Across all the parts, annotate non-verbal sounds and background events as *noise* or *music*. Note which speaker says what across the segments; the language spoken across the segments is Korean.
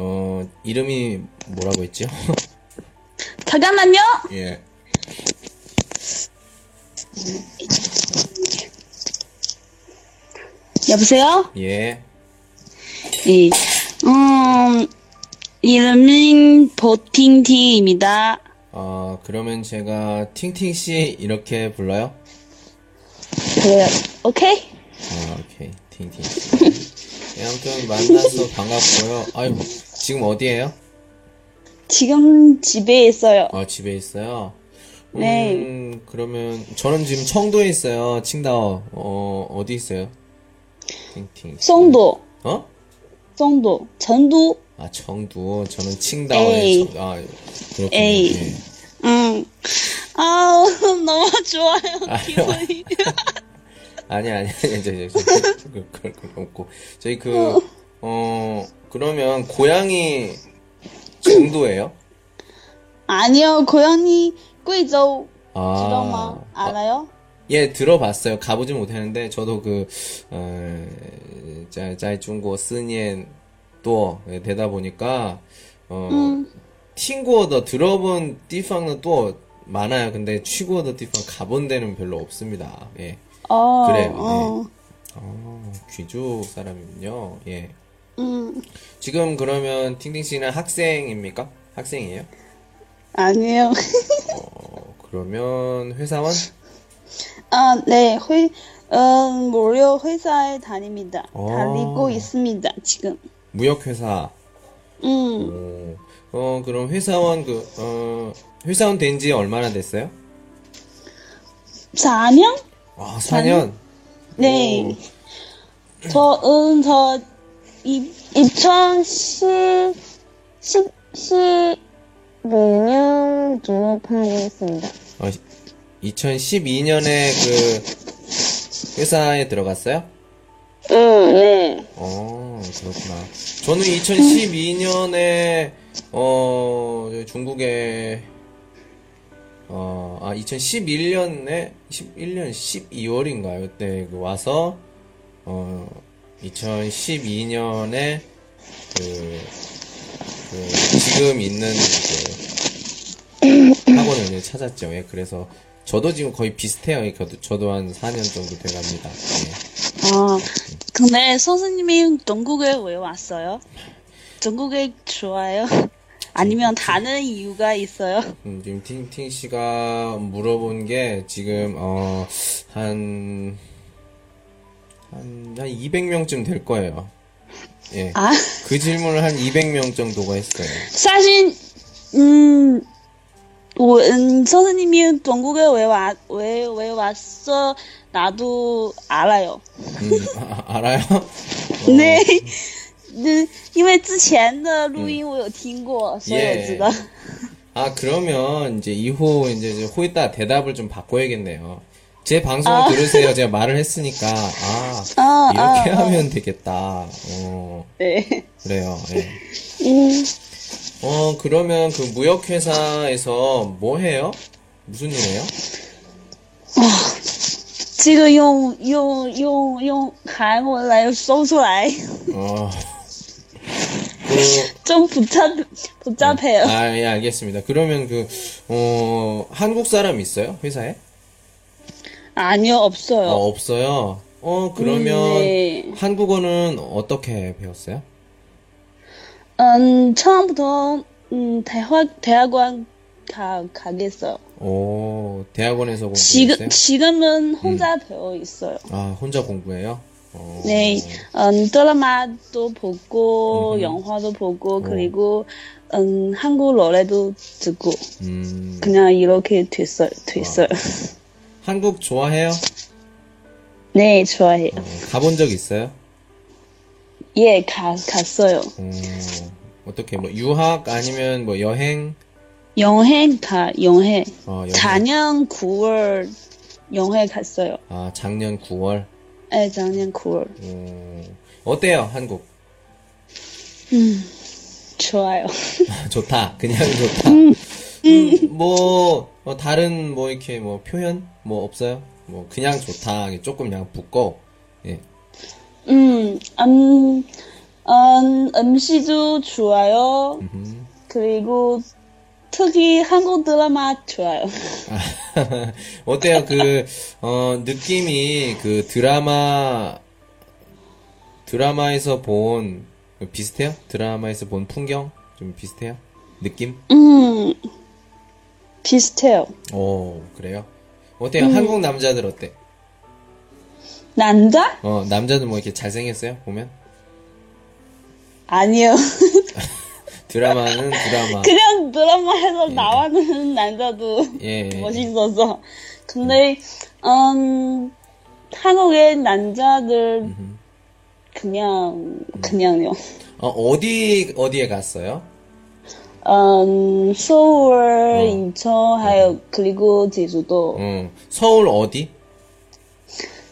Speaker 1: 어, 이름이 뭐라고 했죠?
Speaker 2: 잠깐만요. *laughs*
Speaker 1: 예.
Speaker 2: 여보세요?
Speaker 1: 예.
Speaker 2: 예. 음, 이름은 보팅팅입니다.
Speaker 1: 어, 그러면 제가 팅팅씨 이렇게 불러요?
Speaker 2: 그래요. 오케이?
Speaker 1: 아, 오케이. 팅팅씨. 예, 아무튼 만나서 반갑고요. 아유, 지금 어디에요?
Speaker 2: 지금 집에 있어요.
Speaker 1: 아, 집에 있어요? 음,
Speaker 2: 네.
Speaker 1: 그러면, 저는 지금 청도에 있어요. 칭다오. 어, 어디 있어요? 팅팅.
Speaker 2: 송도,
Speaker 1: 어?
Speaker 2: 송도, 전도.
Speaker 1: 아, 청도. 저는 칭다오에. 청- 아, 그렇군요.
Speaker 2: 에이.
Speaker 1: 예.
Speaker 2: 음. 아, 너무 좋아요. 기분이.
Speaker 1: 아니, 아니, 아니, 저, 그, 그럴 건 없고. 저희 그, 어, 그러면, 고향이, 정도예요?
Speaker 2: 아니요, 고양이贵州
Speaker 1: 아.
Speaker 2: 지렁마 알아요?
Speaker 1: 예, 들어봤어요. 가보진 못했는데, 저도 그, 어, 자, 자, 중국 쓰니엔 또, 예, 되다 보니까, 어, 팅구어더 들어본 띠팡은 또 많아요. 근데 취구어더 띠팡 가본 데는 별로 없습니다. 예.
Speaker 2: 어,
Speaker 1: 그래요,
Speaker 2: 어.
Speaker 1: 어, 귀족 사람이군요. 예.
Speaker 2: 음,
Speaker 1: 지금 그러면 팅팅 씨는 학생입니까? 학생이에요?
Speaker 2: 아니요.
Speaker 1: 어, 그러면 회사원?
Speaker 2: 아, 네, 회, 음, 무료 회사에 다닙니다.
Speaker 1: 어.
Speaker 2: 다니고 있습니다, 지금.
Speaker 1: 무역회사.
Speaker 2: 음,
Speaker 1: 어, 어, 그럼 회사원 그, 어, 회사원 된 지 얼마나 됐어요?
Speaker 2: 4년?
Speaker 1: 아, 4년?
Speaker 2: 네. 저, 음, 저, 이, 2010, 10, 12년 졸업하고 있습니다.
Speaker 1: 어, 2012년에 그, 회사에 들어갔어요?
Speaker 2: 음, 네.
Speaker 1: 어, 그렇구나. 저는 2012년에, 어, 중국에, 어, 아, 2011년에, 11년 12월인가요? 그때 그 와서, 어, 2012년에, 그, 그, 지금 있는 그, 학원을 찾았죠. 예, 그래서, 저도 지금 거의 비슷해요. 예, 저도, 저도 한 4년 정도 돼갑니다. 예.
Speaker 2: 아, 근데 선생님이 중국에 왜 왔어요? 중국에 좋아요? 아니면 다른 이유가 있어요?
Speaker 1: 음, 지금 팅팅 씨가 물어본 게 지금 어, 한, 한, 한 200명쯤 될 거예요. 예.
Speaker 2: 아,
Speaker 1: 그 질문을 한 200명 정도가 했어요.
Speaker 2: 사실, 음, 我, 음, 선생님이 중국에 왜 와, 왜, 왜 왔어? 나도 알아요.
Speaker 1: 음, 아, 알아요? *laughs*
Speaker 2: 对，嗯，因为之前的录音我有听过，所以我知道。
Speaker 1: 아, 그러면 이제 이후 이제 이제 호이따 대답을 좀 바꿔야겠네요. 제 방송을 들으세요. 제가 말을 했으니까. 아,
Speaker 2: 아,
Speaker 1: 이렇게
Speaker 2: 아, 아.
Speaker 1: 하면 되겠다. 어,
Speaker 2: 네.
Speaker 1: 그래요. 예.
Speaker 2: 음,
Speaker 1: 어, 그러면 그 무역회사에서 뭐 해요? 무슨 일 해요?
Speaker 2: 这个用用用用韩文来说出来，
Speaker 1: 어, 그,
Speaker 2: 真不杂不杂配了。
Speaker 1: 아, 예, 알겠습니다. 그러면 그, 어, 한국 사람 있어요? 회사에?
Speaker 2: 아니요
Speaker 1: 어,
Speaker 2: 없어요.
Speaker 1: 없어요. 어, 그러면
Speaker 2: 음, 네.
Speaker 1: 한국어는 어떻게 배웠어요?
Speaker 2: 음 처음부터 음 대학 대학원 가 가겠어요.
Speaker 1: 오, 대학원에서
Speaker 2: 지금
Speaker 1: 공부했어요?
Speaker 2: 지금은 혼자 배워 있어요.
Speaker 1: 아, 혼자 공부해요? 어,
Speaker 2: 네, 음, 드라마도 보고, 영화도 보고, 그리고, 음, 한국 노래도 듣고,
Speaker 1: 음,
Speaker 2: 그냥 이렇게 됐어요, 됐어요.
Speaker 1: 한국 좋아해요?
Speaker 2: 네, 좋아해요.
Speaker 1: 어, 가본 적 있어요?
Speaker 2: 예, 가, 갔어요.
Speaker 1: 어, 어떻게 뭐 유학 아니면 뭐 여행?
Speaker 2: 여행 가 여행.
Speaker 1: 어, 여행.
Speaker 2: 작년 9월 여행 갔어요.
Speaker 1: 아, 작년 9월.
Speaker 2: 네, 작년 9월.
Speaker 1: 음, 어때요, 한국?
Speaker 2: 좋아요. *laughs*
Speaker 1: 좋다. 그냥 좋다. 음, 뭐, 어, 다른 뭐 이렇게 뭐 표현 뭐 없어요? 뭐 그냥 좋다. 조금 그냥 붙고. 예.
Speaker 2: 음, 음, 음, 음식도 좋아요. 그리고 특히 한국 드라마 좋아요. *laughs*
Speaker 1: 어때요? 그, 어, 느낌이 그 드라마, 드라마에서 본, 비슷해요? 드라마에서 본 풍경? 좀 비슷해요? 느낌?
Speaker 2: 음, 비슷해요.
Speaker 1: 오, 그래요? 어때요? 한국 남자들 어때?
Speaker 2: 남자?
Speaker 1: 어, 남자들 뭐 이렇게 잘생겼어요? 보면?
Speaker 2: 아니요. *laughs*
Speaker 1: 드라마는 드라마.
Speaker 2: 그냥 드라마에서 나오는 남자도
Speaker 1: 예.
Speaker 2: 멋있어서. 근데, 음, 한국의 남자들, 그냥, 그냥요.
Speaker 1: 어, 어디, 어디에 갔어요?
Speaker 2: 음, 서울, 어. 인천, 하여 네. 그리고 제주도.
Speaker 1: 음, 서울 어디?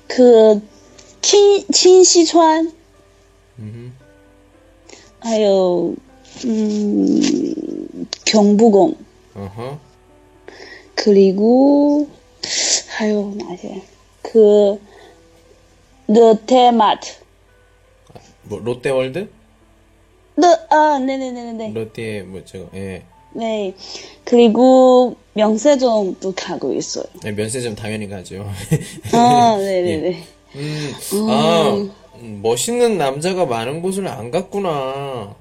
Speaker 2: 그 친, 친시川. 하여 음, 경부공.
Speaker 1: 어허.
Speaker 2: 그리고 하여 나세. 그 롯데마트.
Speaker 1: 뭐 롯데월드?
Speaker 2: 르, 아, 네네네네.
Speaker 1: 롯데, 뭐, 저거, 예.
Speaker 2: 네. 그리고, 명세점도 가고 있어요.
Speaker 1: 네, 면세점 당연히 가죠. *laughs*
Speaker 2: 아, 네네네.
Speaker 1: 음, 아, 음, 멋있는 남자가 많은 곳을 안 갔구나.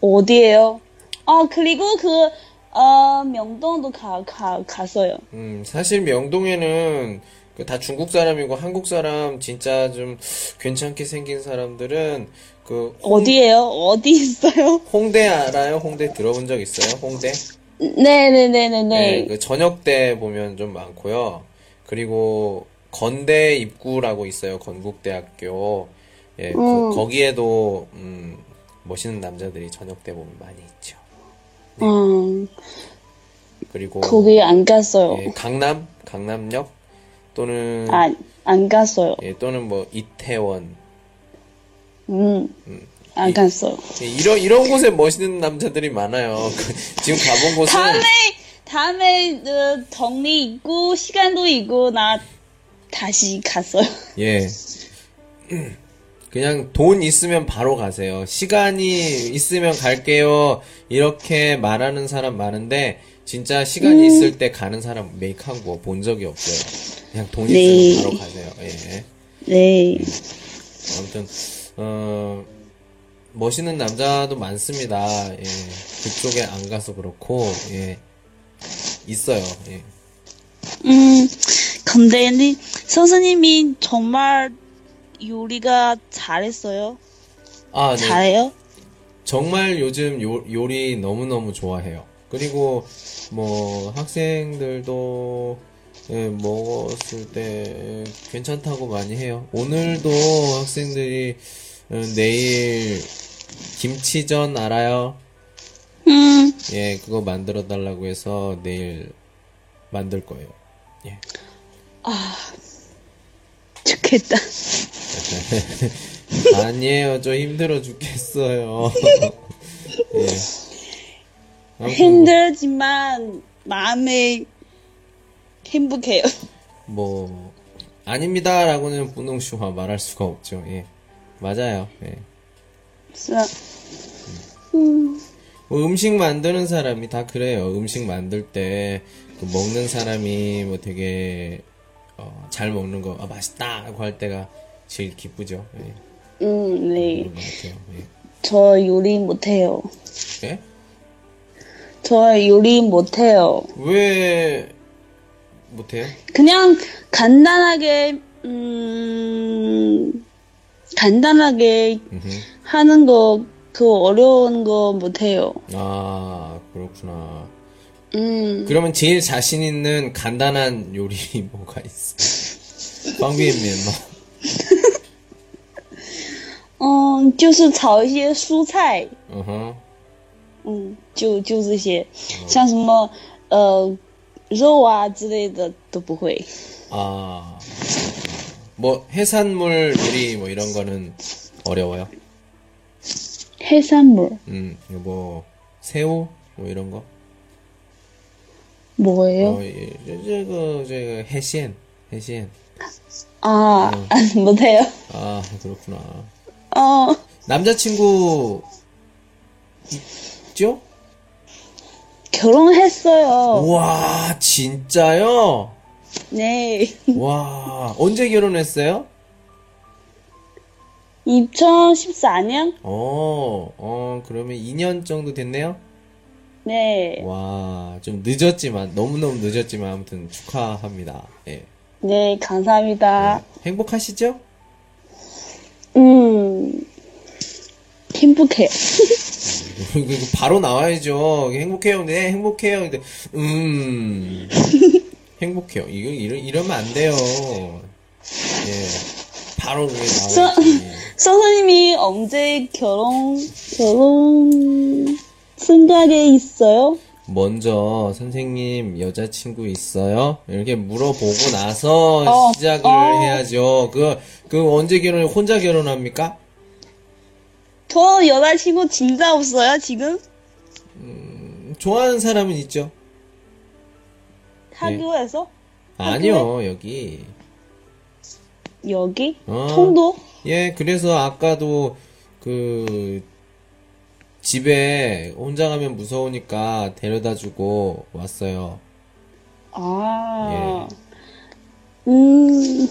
Speaker 2: 어디에요? 아, 그리고 그, 어, 명동도 가, 가, 갔어요.
Speaker 1: 음, 사실 명동에는 그 다 중국 사람이고 한국 사람 진짜 좀 괜찮게 생긴 사람들은 그 홍-
Speaker 2: 어디에요? 어디 있어요?
Speaker 1: 홍대 알아요? 홍대 들어본 적 있어요? 홍대?
Speaker 2: 네네네네네.
Speaker 1: 네, 그 저녁 때 보면 좀 많고요. 그리고 건대 입구라고 있어요. 건국대학교. 예, 거, 기에도 음, 멋있는 남자들이 저녁 때 보면 많이 있죠.
Speaker 2: 음,
Speaker 1: 그리고
Speaker 2: 거기 안 갔어요.
Speaker 1: 예, 강남, 강남역 또는
Speaker 2: 안, 안 갔어요.
Speaker 1: 예, 또는 뭐 이태원
Speaker 2: 음, 안 갔어요.
Speaker 1: 예, 이런 이런 곳에 멋있는 남자들이 많아요. *laughs* 그, 지금 가본 곳은
Speaker 2: 다음에, 다음에, 어, 정리 있고, 시간도 있고, 나 다시 갔어요. *laughs*
Speaker 1: 예. 그냥 돈 있으면 바로 가세요. 시간이 있으면 갈게요. 이렇게 말하는 사람 많은데 진짜 시간이 있을 때 가는 사람 메이크한 거 본 적이 없어요. 그냥 돈
Speaker 2: 네.
Speaker 1: 있으면 바로 가세요. 예.
Speaker 2: 네.
Speaker 1: 아무튼 어 멋있는 남자도 많습니다. 예. 그쪽에 안 가서 그렇고 예. 있어요. 예.
Speaker 2: 음, 근데 니 선생님이 정말 요리가 잘했어요?
Speaker 1: 아, 네.
Speaker 2: 잘해요?
Speaker 1: 정말 요즘 요, 요리 너무너무 좋아해요. 그리고 뭐 학생들도 예, 먹었을 때 괜찮다고 많이 해요. 오늘도 학생들이 어, 내일 김치전 알아요?
Speaker 2: 음,
Speaker 1: 예, 그거 만들어 달라고 해서 내일 만들 거예요. 예.
Speaker 2: 좋겠다. *laughs*
Speaker 1: 아니에요. 저 힘들어 죽겠어요. *laughs* 예. 뭐-
Speaker 2: 힘들지만 마음에 행복해요. *laughs*
Speaker 1: 뭐 아닙니다라고는 분홍슈화 말할 수가 없죠. 예, 맞아요. 예.
Speaker 2: 그래서
Speaker 1: 뭐 음식 만드는 사람이 다 그래요. 음식 만들 때그 먹는 사람이 뭐 되게 어, 잘 먹는 거 아, 맛있다 하고 할 때가 제일 기쁘죠. 예,
Speaker 2: 음, 네.
Speaker 1: 같아요.
Speaker 2: 저 요리 못해요.
Speaker 1: 예. 예?
Speaker 2: 저 요리 못해요.
Speaker 1: 왜 못해요?
Speaker 2: 그냥 간단하게 음 간단하게
Speaker 1: 음흠.
Speaker 2: 하는 거 그 어려운 거 못해요.
Speaker 1: 아 그렇구나.
Speaker 2: 음
Speaker 1: 그러면 제일 자신 있는 간단한 요리 *laughs* 뭐가 있어? 방비엔면마. *laughs*
Speaker 2: 嗯，就是炒一些蔬菜，
Speaker 1: 어허.
Speaker 2: 嗯，就就这些，像什么呃 肉啊之类的都不会。
Speaker 1: 아, 뭐 해산물 요리 뭐 이런 거는 어려워요.
Speaker 2: 해산물
Speaker 1: 음, 뭐 새우 뭐 이런 거.
Speaker 2: 뭐예요?
Speaker 1: 어, 예, 저, 그, 저, 해시엔, 해시엔.
Speaker 2: 아, 안 *laughs* 못해요.
Speaker 1: 아, 그렇구나.
Speaker 2: 어,
Speaker 1: 남자친구 있죠?
Speaker 2: 결혼했어요.
Speaker 1: 와, 진짜요?
Speaker 2: 네.
Speaker 1: 와, 언제 결혼했어요?
Speaker 2: 2014년?
Speaker 1: 어, 어, 그러면 2년 정도 됐네요?
Speaker 2: 네.
Speaker 1: 와, 좀 늦었지만, 너무너무 늦었지만, 아무튼 축하합니다. 예.
Speaker 2: 네, 감사합니다.
Speaker 1: 행복하시죠?
Speaker 2: 음, 행복해요. *laughs*
Speaker 1: 이거 바로 나와야죠. 행복해요. 네, 행복해요. 근데, 음, *laughs* 행복해요. 이거, 이러, 이러면 안 돼요. 예. 바로 그게 나와야지.
Speaker 2: 선생님이 언제 결혼, 결혼 생각에 있어요?
Speaker 1: 먼저, 선생님, 여자친구 있어요? 이렇게 물어보고 나서
Speaker 2: 어,
Speaker 1: 시작을
Speaker 2: 어.
Speaker 1: 해야죠. 그, 그 언제 결혼해? 혼자 결혼합니까?
Speaker 2: 저 여자친구 진짜 없어요, 지금?
Speaker 1: 좋아하는 사람은 있죠?
Speaker 2: 학교에서?
Speaker 1: 아니요, 여기.
Speaker 2: 여기?
Speaker 1: 어.
Speaker 2: 통도?
Speaker 1: 예, 그래서 아까도 그 집에 혼자 가면 무서우니까 데려다 주고 왔어요.
Speaker 2: 아, 음,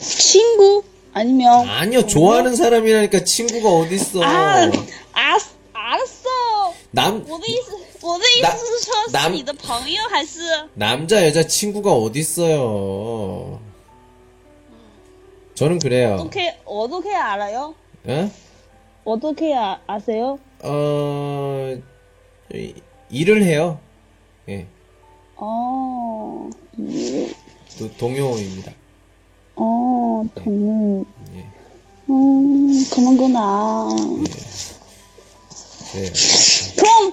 Speaker 2: 친구? 아니면,
Speaker 1: 아니요, 좋아하는 사람이라니까 친구가 어딨어.
Speaker 2: 아, 알, 알았어.
Speaker 1: 남,
Speaker 2: 我的意思，我的意
Speaker 1: 那
Speaker 2: 思是说，
Speaker 1: 那
Speaker 2: 是你的朋友还是？
Speaker 1: 남자, 여자 친구가 어딨어요. 저는 그래요.
Speaker 2: 어떻게 어떻게 알아요?
Speaker 1: 예?
Speaker 2: 어떻게 아, 아세요?
Speaker 1: 어, 이- 일을 해요. 예,
Speaker 2: 어, 음,
Speaker 1: 또 동요입니다.
Speaker 2: 어, 동,
Speaker 1: 예,
Speaker 2: 음, 그런구나.
Speaker 1: 그래요.
Speaker 2: 그럼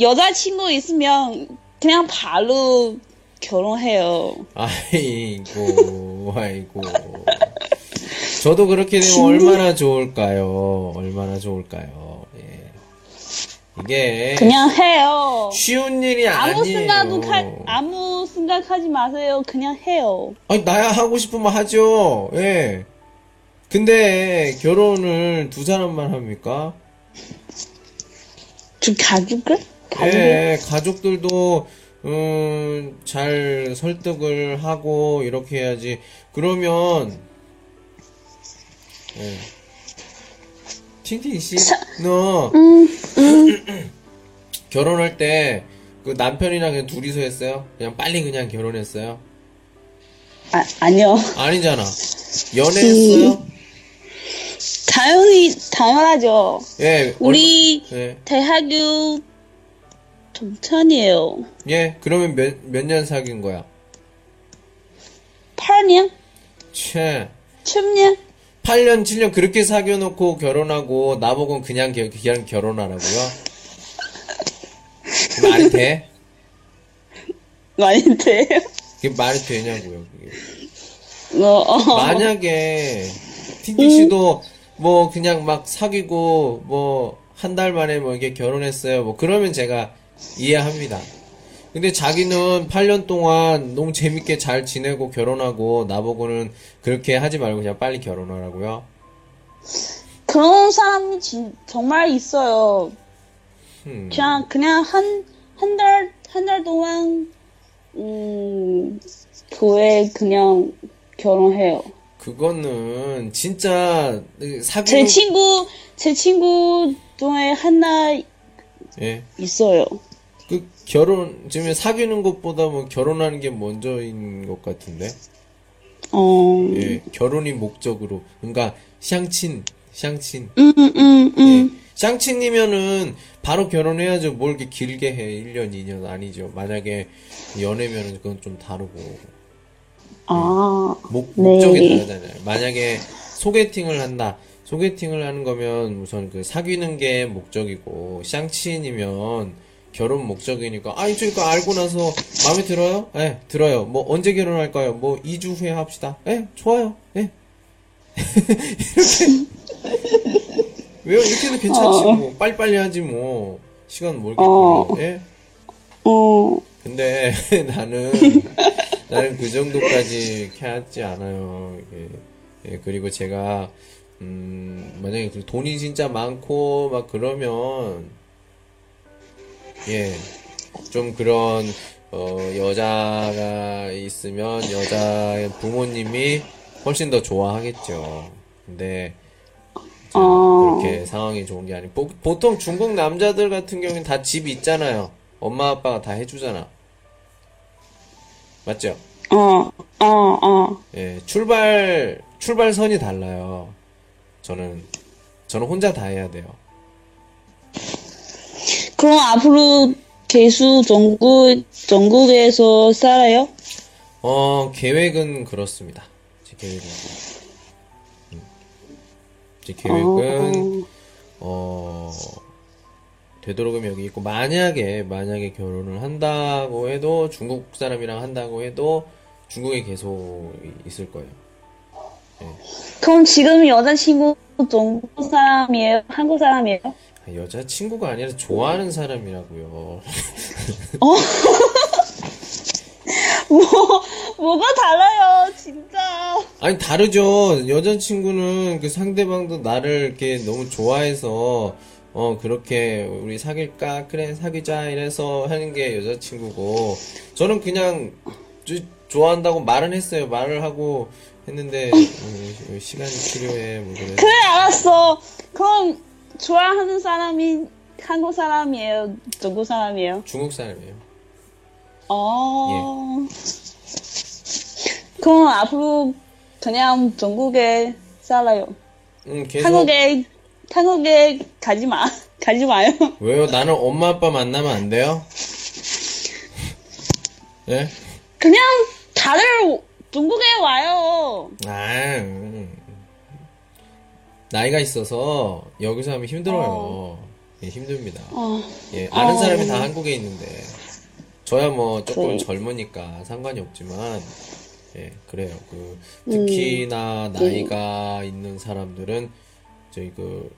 Speaker 2: 여자친구 있으면 그냥 바로 결혼해요.
Speaker 1: 아이고, 아이고. 저도 그렇게 되면 얼마나 좋을까요? 얼마나 좋을까요? 예. 이게
Speaker 2: 그냥 해요.
Speaker 1: 쉬운 일이
Speaker 2: 아무
Speaker 1: 아니에요.
Speaker 2: 생각도 가, 아무 생각하지 마세요. 그냥 해요.
Speaker 1: 아니, 나야 하고 싶으면 하죠. 예. 근데 결혼을 두 사람만 합니까?
Speaker 2: 저 가족을? 가족을?
Speaker 1: 예, 가족들도 음, 잘 설득을 하고 이렇게 해야지. 그러면 예. 팅팅 씨, 너
Speaker 2: 음, *clears throat*
Speaker 1: 결혼할 때 그 남편이랑 그냥 둘이서 했어요? 그냥 빨리 그냥 결혼했어요?
Speaker 2: 아, 아니요.
Speaker 1: 아니잖아. 연애했어요?
Speaker 2: 당연히, 당연하죠.
Speaker 1: 예.
Speaker 2: 우리
Speaker 1: 얼마- 예.
Speaker 2: 대학교 동창이에요.
Speaker 1: 예. 그러면 몇 몇 년 사귄 거야?
Speaker 2: 8년?
Speaker 1: 채.
Speaker 2: 10년?
Speaker 1: 8년, 7년 그렇게 사귀어놓고 결혼하고 나보고 그냥, 겨- 그냥 결혼하라고요? 말이 돼?
Speaker 2: 많이 돼요.
Speaker 1: 그게 말이 되냐고요, 그게.
Speaker 2: 어, 어.
Speaker 1: 만약에, 틴티 씨도 뭐 그냥 막 사귀고 뭐 한 달 만에 뭐 이게 결혼했어요. 뭐 그러면 제가 이해합니다. 근데 자기는 8년 동안 너무 재밌게 잘 지내고 결혼하고 나보고는 그렇게 하지 말고 그냥 빨리 결혼하라고요?
Speaker 2: 그런 사람이 진, 정말 있어요.
Speaker 1: 음.
Speaker 2: 그냥, 그냥 한, 한 달, 한 달 동안, 음, 교회 그냥 결혼해요.
Speaker 1: 그거는 진짜
Speaker 2: 제
Speaker 1: 사귀는
Speaker 2: 친구, 제 친구 중에 하나
Speaker 1: 예.
Speaker 2: 있어요.
Speaker 1: 그 결혼 지금 사귀는 것보다 뭐 결혼하는 게 먼저인 것 같은데.
Speaker 2: 어,
Speaker 1: 예. 결혼이 목적으로. 그러니까 샹친, 샹친.
Speaker 2: 음, 음,
Speaker 1: 예.
Speaker 2: 음.
Speaker 1: 샹친이면은 바로 결혼해야죠. 뭘 이렇게 길게 해. 1년, 2년 아니죠. 만약에 연애면은 그건 좀 다르고.
Speaker 2: 아,
Speaker 1: 목,
Speaker 2: 네.
Speaker 1: 목적이 다르잖아요. 만약에 소개팅을 한다. 소개팅을 하는 거면 우선 그 사귀는 게 목적이고 샹친이면 결혼 목적이니까 아 이쪽 거 알고 나서 마음에 들어요? 예, 들어요. 뭐 언제 결혼할까요? 뭐 2주 후에 합시다. 예, 좋아요. 예. 이렇게 *laughs* 왜요? 이렇게도 괜찮지 뭐 빨리빨리 하지 뭐 시간 몰게
Speaker 2: 어.
Speaker 1: 예.
Speaker 2: 어,
Speaker 1: 근데 *laughs* 나는 나는 그 정도까지 캐지 않아요. 이게. 예, 그리고 제가 음, 만약에 그 돈이 진짜 많고 막 그러면 예, 좀 그런 어, 여자가 있으면 여자의 부모님이 훨씬 더 좋아하겠죠. 근데 자,
Speaker 2: 어.
Speaker 1: 그렇게 상황이 좋은 게 아니고 보, 보통 중국 남자들 같은 경우는 다 집이 있잖아요. 엄마 아빠가 다 해주잖아. 맞죠?
Speaker 2: 어, 어, 어.
Speaker 1: 예, 출발 출발선이 달라요. 저는 저는 혼자 다 해야 돼요.
Speaker 2: 그럼 앞으로 계속 전국, 전국에서 살아요?
Speaker 1: 어, 계획은 그렇습니다. 제 계획은. 음. 제 계획은, 어, 되도록이면 여기 있고, 만약에, 만약에 결혼을 한다고 해도, 중국 사람이랑 한다고 해도, 중국에 계속 있을 거예요.
Speaker 2: 그럼 지금 여자친구 중국 사람이에요? 한국 사람이에요?
Speaker 1: 아, 여자친구가 아니라 좋아하는 사람이라고요. *laughs* *laughs*
Speaker 2: 뭐, 뭐가 달라요, 진짜.
Speaker 1: 아니, 다르죠. 여자친구는 그 상대방도 나를 이렇게 너무 좋아해서, 어, 그렇게 우리 사귈까? 그래, 사귀자. 이래서 하는 게 여자친구고, 저는 그냥 저- 좋아한다고 말은 했어요. 말을 하고 했는데, 음, 시간이 필요해. 뭐 그래.
Speaker 2: 그래, 알았어. 그럼 좋아하는 사람이 한국 사람이에요? 중국 사람이에요?
Speaker 1: 중국 사람이에요.
Speaker 2: 어. *laughs* 그럼 앞으로 그냥 중국에 살아요.
Speaker 1: 음, 계속.
Speaker 2: 한국에, 한국에 가지 마. *laughs* 가지 마요.
Speaker 1: 왜요? 나는 엄마 아빠 만나면 안 돼요? 예?
Speaker 2: 그냥 다들 중국에 와요.
Speaker 1: 아, 음. 나이가 있어서 여기서 하면 힘들어요. 예, 힘듭니다.
Speaker 2: 어,
Speaker 1: 예, 아는
Speaker 2: 어.
Speaker 1: 사람이 다 한국에 있는데 저야 뭐 조금
Speaker 2: 그래.
Speaker 1: 젊으니까 상관이 없지만 예, 그래요. 그 특히나 나이가 있는 사람들은 저희 그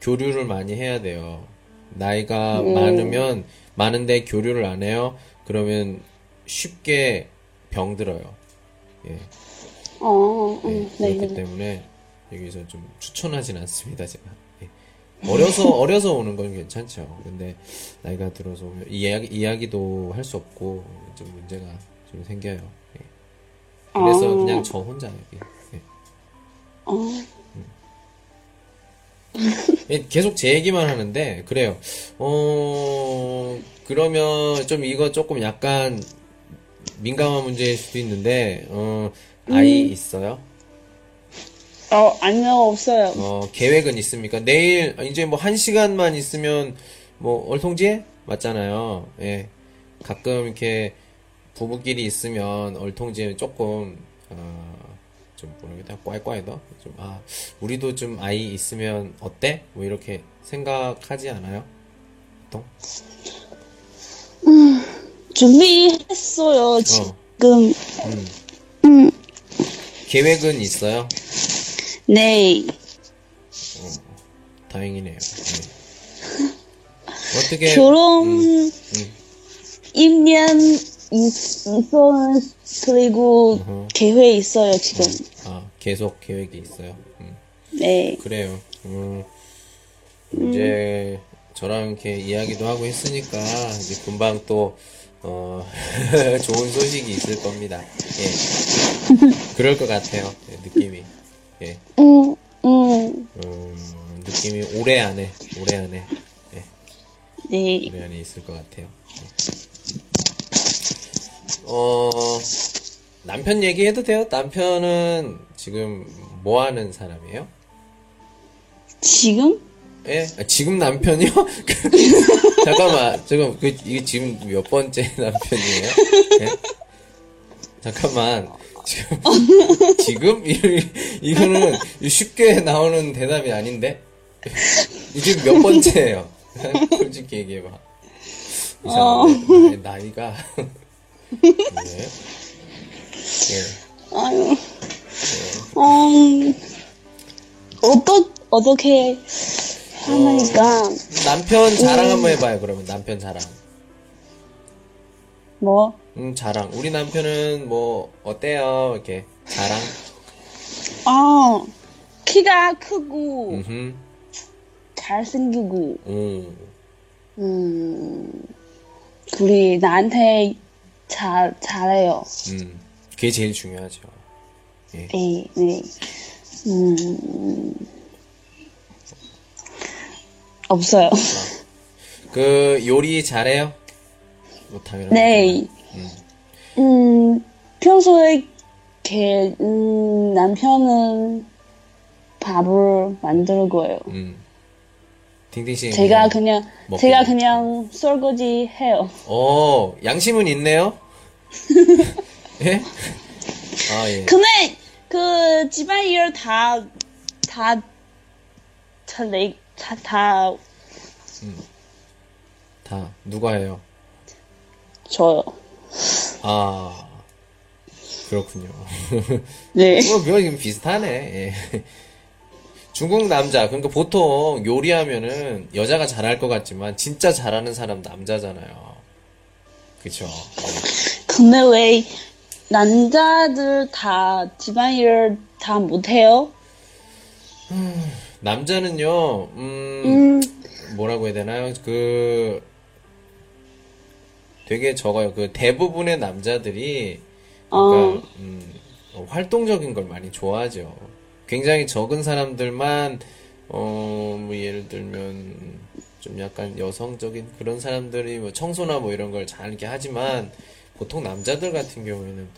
Speaker 1: 교류를 많이 해야 돼요. 나이가 많으면 많은데 교류를 안 해요. 그러면 쉽게 병들어요. 예.
Speaker 2: 어,
Speaker 1: 예,
Speaker 2: 음, 네,
Speaker 1: 그렇기
Speaker 2: 네.
Speaker 1: 때문에 여기서 좀 추천하진 않습니다, 제가. 예. 어려서, *laughs* 어려서 오는 건 괜찮죠. 근데 나이가 들어서 오면 이야기, 이야기도 할 수 없고 좀 문제가 좀 생겨요. 예. 그래서
Speaker 2: 어.
Speaker 1: 그냥 저 혼자 여기. 예.
Speaker 2: 어,
Speaker 1: 예, 계속 제 얘기만 하는데 그래요. 어 그러면 좀 이거 조금 약간 민감한 문제일 수도 있는데 어 아이
Speaker 2: 음.
Speaker 1: 있어요?
Speaker 2: 어, 아니요, 없어요.
Speaker 1: 어, 계획은 있습니까? 내일, 이제 뭐, 한 시간만 있으면, 뭐, 얼통지에? 맞잖아요. 예. 가끔 이렇게, 부부끼리 있으면, 얼통지에 조금, 어, 좀, 모르겠다. 꽈이꽈이더? 좀, 아, 우리도 좀 아이 있으면 어때? 뭐, 이렇게 생각하지 않아요? 보통?
Speaker 2: 준비했어요, 지금. 음,
Speaker 1: 계획은 있어요?
Speaker 2: 네.
Speaker 1: 다행이네요. 네. 어떻게,
Speaker 2: 결혼
Speaker 1: 음.
Speaker 2: 1년 있어요. 그리고
Speaker 1: 어허.
Speaker 2: 계획 있어요, 지금.
Speaker 1: 아, 계속 계획이 있어요? 음.
Speaker 2: 네.
Speaker 1: 그래요. 음, 이제 저랑 이렇게 이야기도 하고 했으니까 이제 금방 또 어, *laughs* 좋은 소식이 있을 겁니다. 예. *laughs* 그럴 것 같아요. 예, 느낌이. 예.
Speaker 2: 음, 음,
Speaker 1: 음, 느낌이 올해 안에, 올해 안에, 예,
Speaker 2: 네.
Speaker 1: 올해 안에 있을 것 같아요. 예. 어, 남편 얘기해도 돼요? 남편은 지금 뭐 하는 사람이에요?
Speaker 2: 지금?
Speaker 1: 예? 아, 지금 남편이요? *laughs* 잠깐만, 지금, 그, 이게 지금 몇 번째 *laughs* 남편이에요? 예? 잠깐만, 지금, *laughs* 지금? 이러- 이거는 쉽게 나오는 대답이 아닌데? 이게 몇 번째예요? *laughs* 솔직히 얘기해봐. 이상한데? 나이가. 네. 예.
Speaker 2: 아유. 음, 어떠, 어떻게 하니까,
Speaker 1: 남편 자랑 한번 해봐요, 그러면. 남편 자랑.
Speaker 2: 뭐,
Speaker 1: 음, 자랑. 우리 남편은 뭐, 어때요? 이렇게. 자랑.
Speaker 2: 아, 키가 크고,
Speaker 1: 음흠.
Speaker 2: 잘생기고,
Speaker 1: 음.
Speaker 2: 음, 우리 나한테 잘, 잘해요.
Speaker 1: 음. 그게 제일 중요하죠. 예.
Speaker 2: 네, 네. 음, 없어요.
Speaker 1: 그, 요리 잘해요? 뭐, 당연히.
Speaker 2: 네.
Speaker 1: 음.
Speaker 2: 음, 평소에 걔, 음, 남편은 밥을 만들고요.
Speaker 1: 음. 딩딩 씨.
Speaker 2: 제가 그냥,
Speaker 1: 먹고
Speaker 2: 제가. 그냥 설거지 해요.
Speaker 1: 어, 양심은 있네요? *laughs* 예? 아, 예.
Speaker 2: 근데, 그, 집안 일 다, 다, 다, 내, 다, 다,
Speaker 1: 다, 누가 해요?
Speaker 2: 저요.
Speaker 1: 아, 그렇군요. *laughs*
Speaker 2: 네.
Speaker 1: 뭐, 그건 비슷하네. 예. 중국 남자, 그러니까 보통 요리하면은 여자가 잘할 것 같지만 진짜 잘하는 사람 남자잖아요. 그쵸?
Speaker 2: 근데 왜, 남자들 다 집안일 다 못해요?
Speaker 1: 남자는요, 음,
Speaker 2: 음,
Speaker 1: 뭐라고 해야 되나요? 그, 되게 적어요. 그 대부분의 남자들이, 그러니까, 음, 어, 활동적인 걸 많이 좋아하죠. 굉장히 적은 사람들만, 어, 뭐 예를 들면, 좀 약간 여성적인 그런 사람들이 뭐 청소나 뭐 이런 걸 잘 이렇게 하지만, 보통 남자들 같은 경우에는,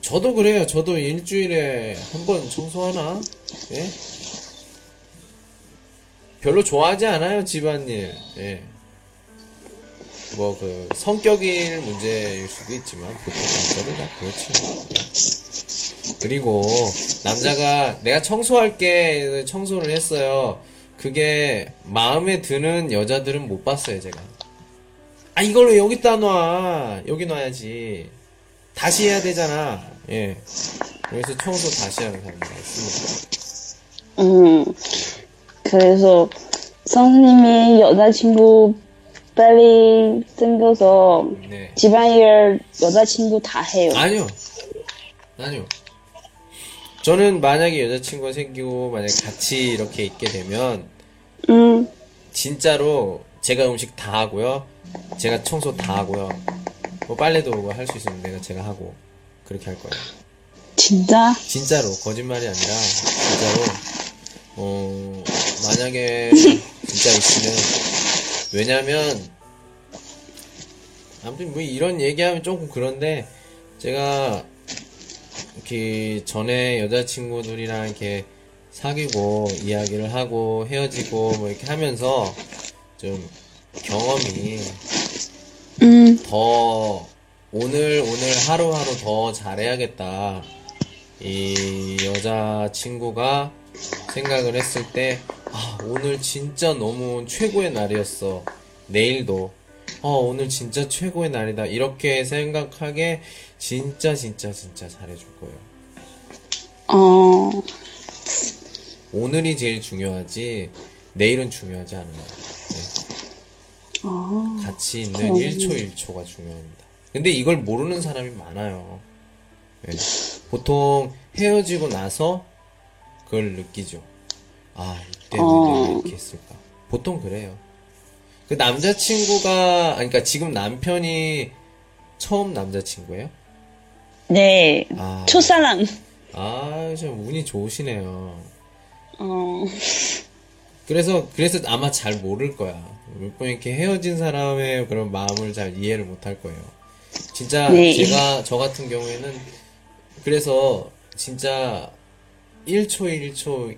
Speaker 1: 저도 그래요. 저도 일주일에 한 번 청소하나? 예? 별로 좋아하지 않아요, 집안일. 예. 뭐, 그, 성격일 문제일 수도 있지만, 보통 남자들 다 그렇죠. 그리고, 남자가, 내가 청소할게, 청소를 했어요. 그게, 마음에 드는 여자들은 못 봤어요, 제가. 아, 이걸 왜 여기다 놔? 여기 놔야지. 다시 해야 되잖아. 예. 그래서 청소 다시 하는 사람들 있습니다.
Speaker 2: 음, 그래서 선생님이 여자친구 빨리 생겨서
Speaker 1: 네.
Speaker 2: 집안일 여자친구 다 해요.
Speaker 1: 아니요. 아니요. 저는 만약에 여자친구가 생기고 만약에 같이 이렇게 있게 되면
Speaker 2: 음,
Speaker 1: 진짜로 제가 음식 다 하고요. 제가 청소 다 하고요. 뭐 빨래도 할 수 있으면 내가 제가 하고 그렇게 할 거예요.
Speaker 2: 진짜?
Speaker 1: 진짜로 거짓말이 아니라 진짜로 어 만약에 진짜 있으면 왜냐면 아무튼 뭐 이런 얘기하면 조금 그런데 제가 이렇게 전에 여자친구들이랑 이렇게 사귀고 이야기를 하고 헤어지고 뭐 이렇게 하면서 좀 경험이
Speaker 2: 음,
Speaker 1: 더 오늘 오늘 하루하루 더 잘해야겠다. 이 여자 친구가 생각을 했을 때, 아, 오늘 진짜 너무 최고의 날이었어. 내일도, 어, 오늘 진짜 최고의 날이다. 이렇게 생각하게 진짜 진짜 진짜 잘해줄 거예요.
Speaker 2: 어,
Speaker 1: 오늘이 제일 중요하지, 내일은 중요하지 않아요. 네.
Speaker 2: 어,
Speaker 1: 같이 있는
Speaker 2: 그럼.
Speaker 1: 1초 1초가 중요합니다. 근데 이걸 모르는 사람이 많아요. 예. 보통 헤어지고 나서 그걸 느끼죠. 아, 이때 왜
Speaker 2: 어.
Speaker 1: 이렇게 했을까? 보통 그래요. 그 남자친구가, 아니, 그러니까 지금 남편이 처음 남자친구예요?
Speaker 2: 네.
Speaker 1: 아,
Speaker 2: 첫사랑.
Speaker 1: 아, 좀 운이 좋으시네요.
Speaker 2: 어,
Speaker 1: 그래서, 그래서 아마 잘 모를 거야. 몇 번 이렇게 헤어진 사람의 그런 마음을 잘 이해를 못할 거예요. 진짜,
Speaker 2: 네.
Speaker 1: 제가, 저 같은 경우에는, 그래서, 진짜, 1초 1초,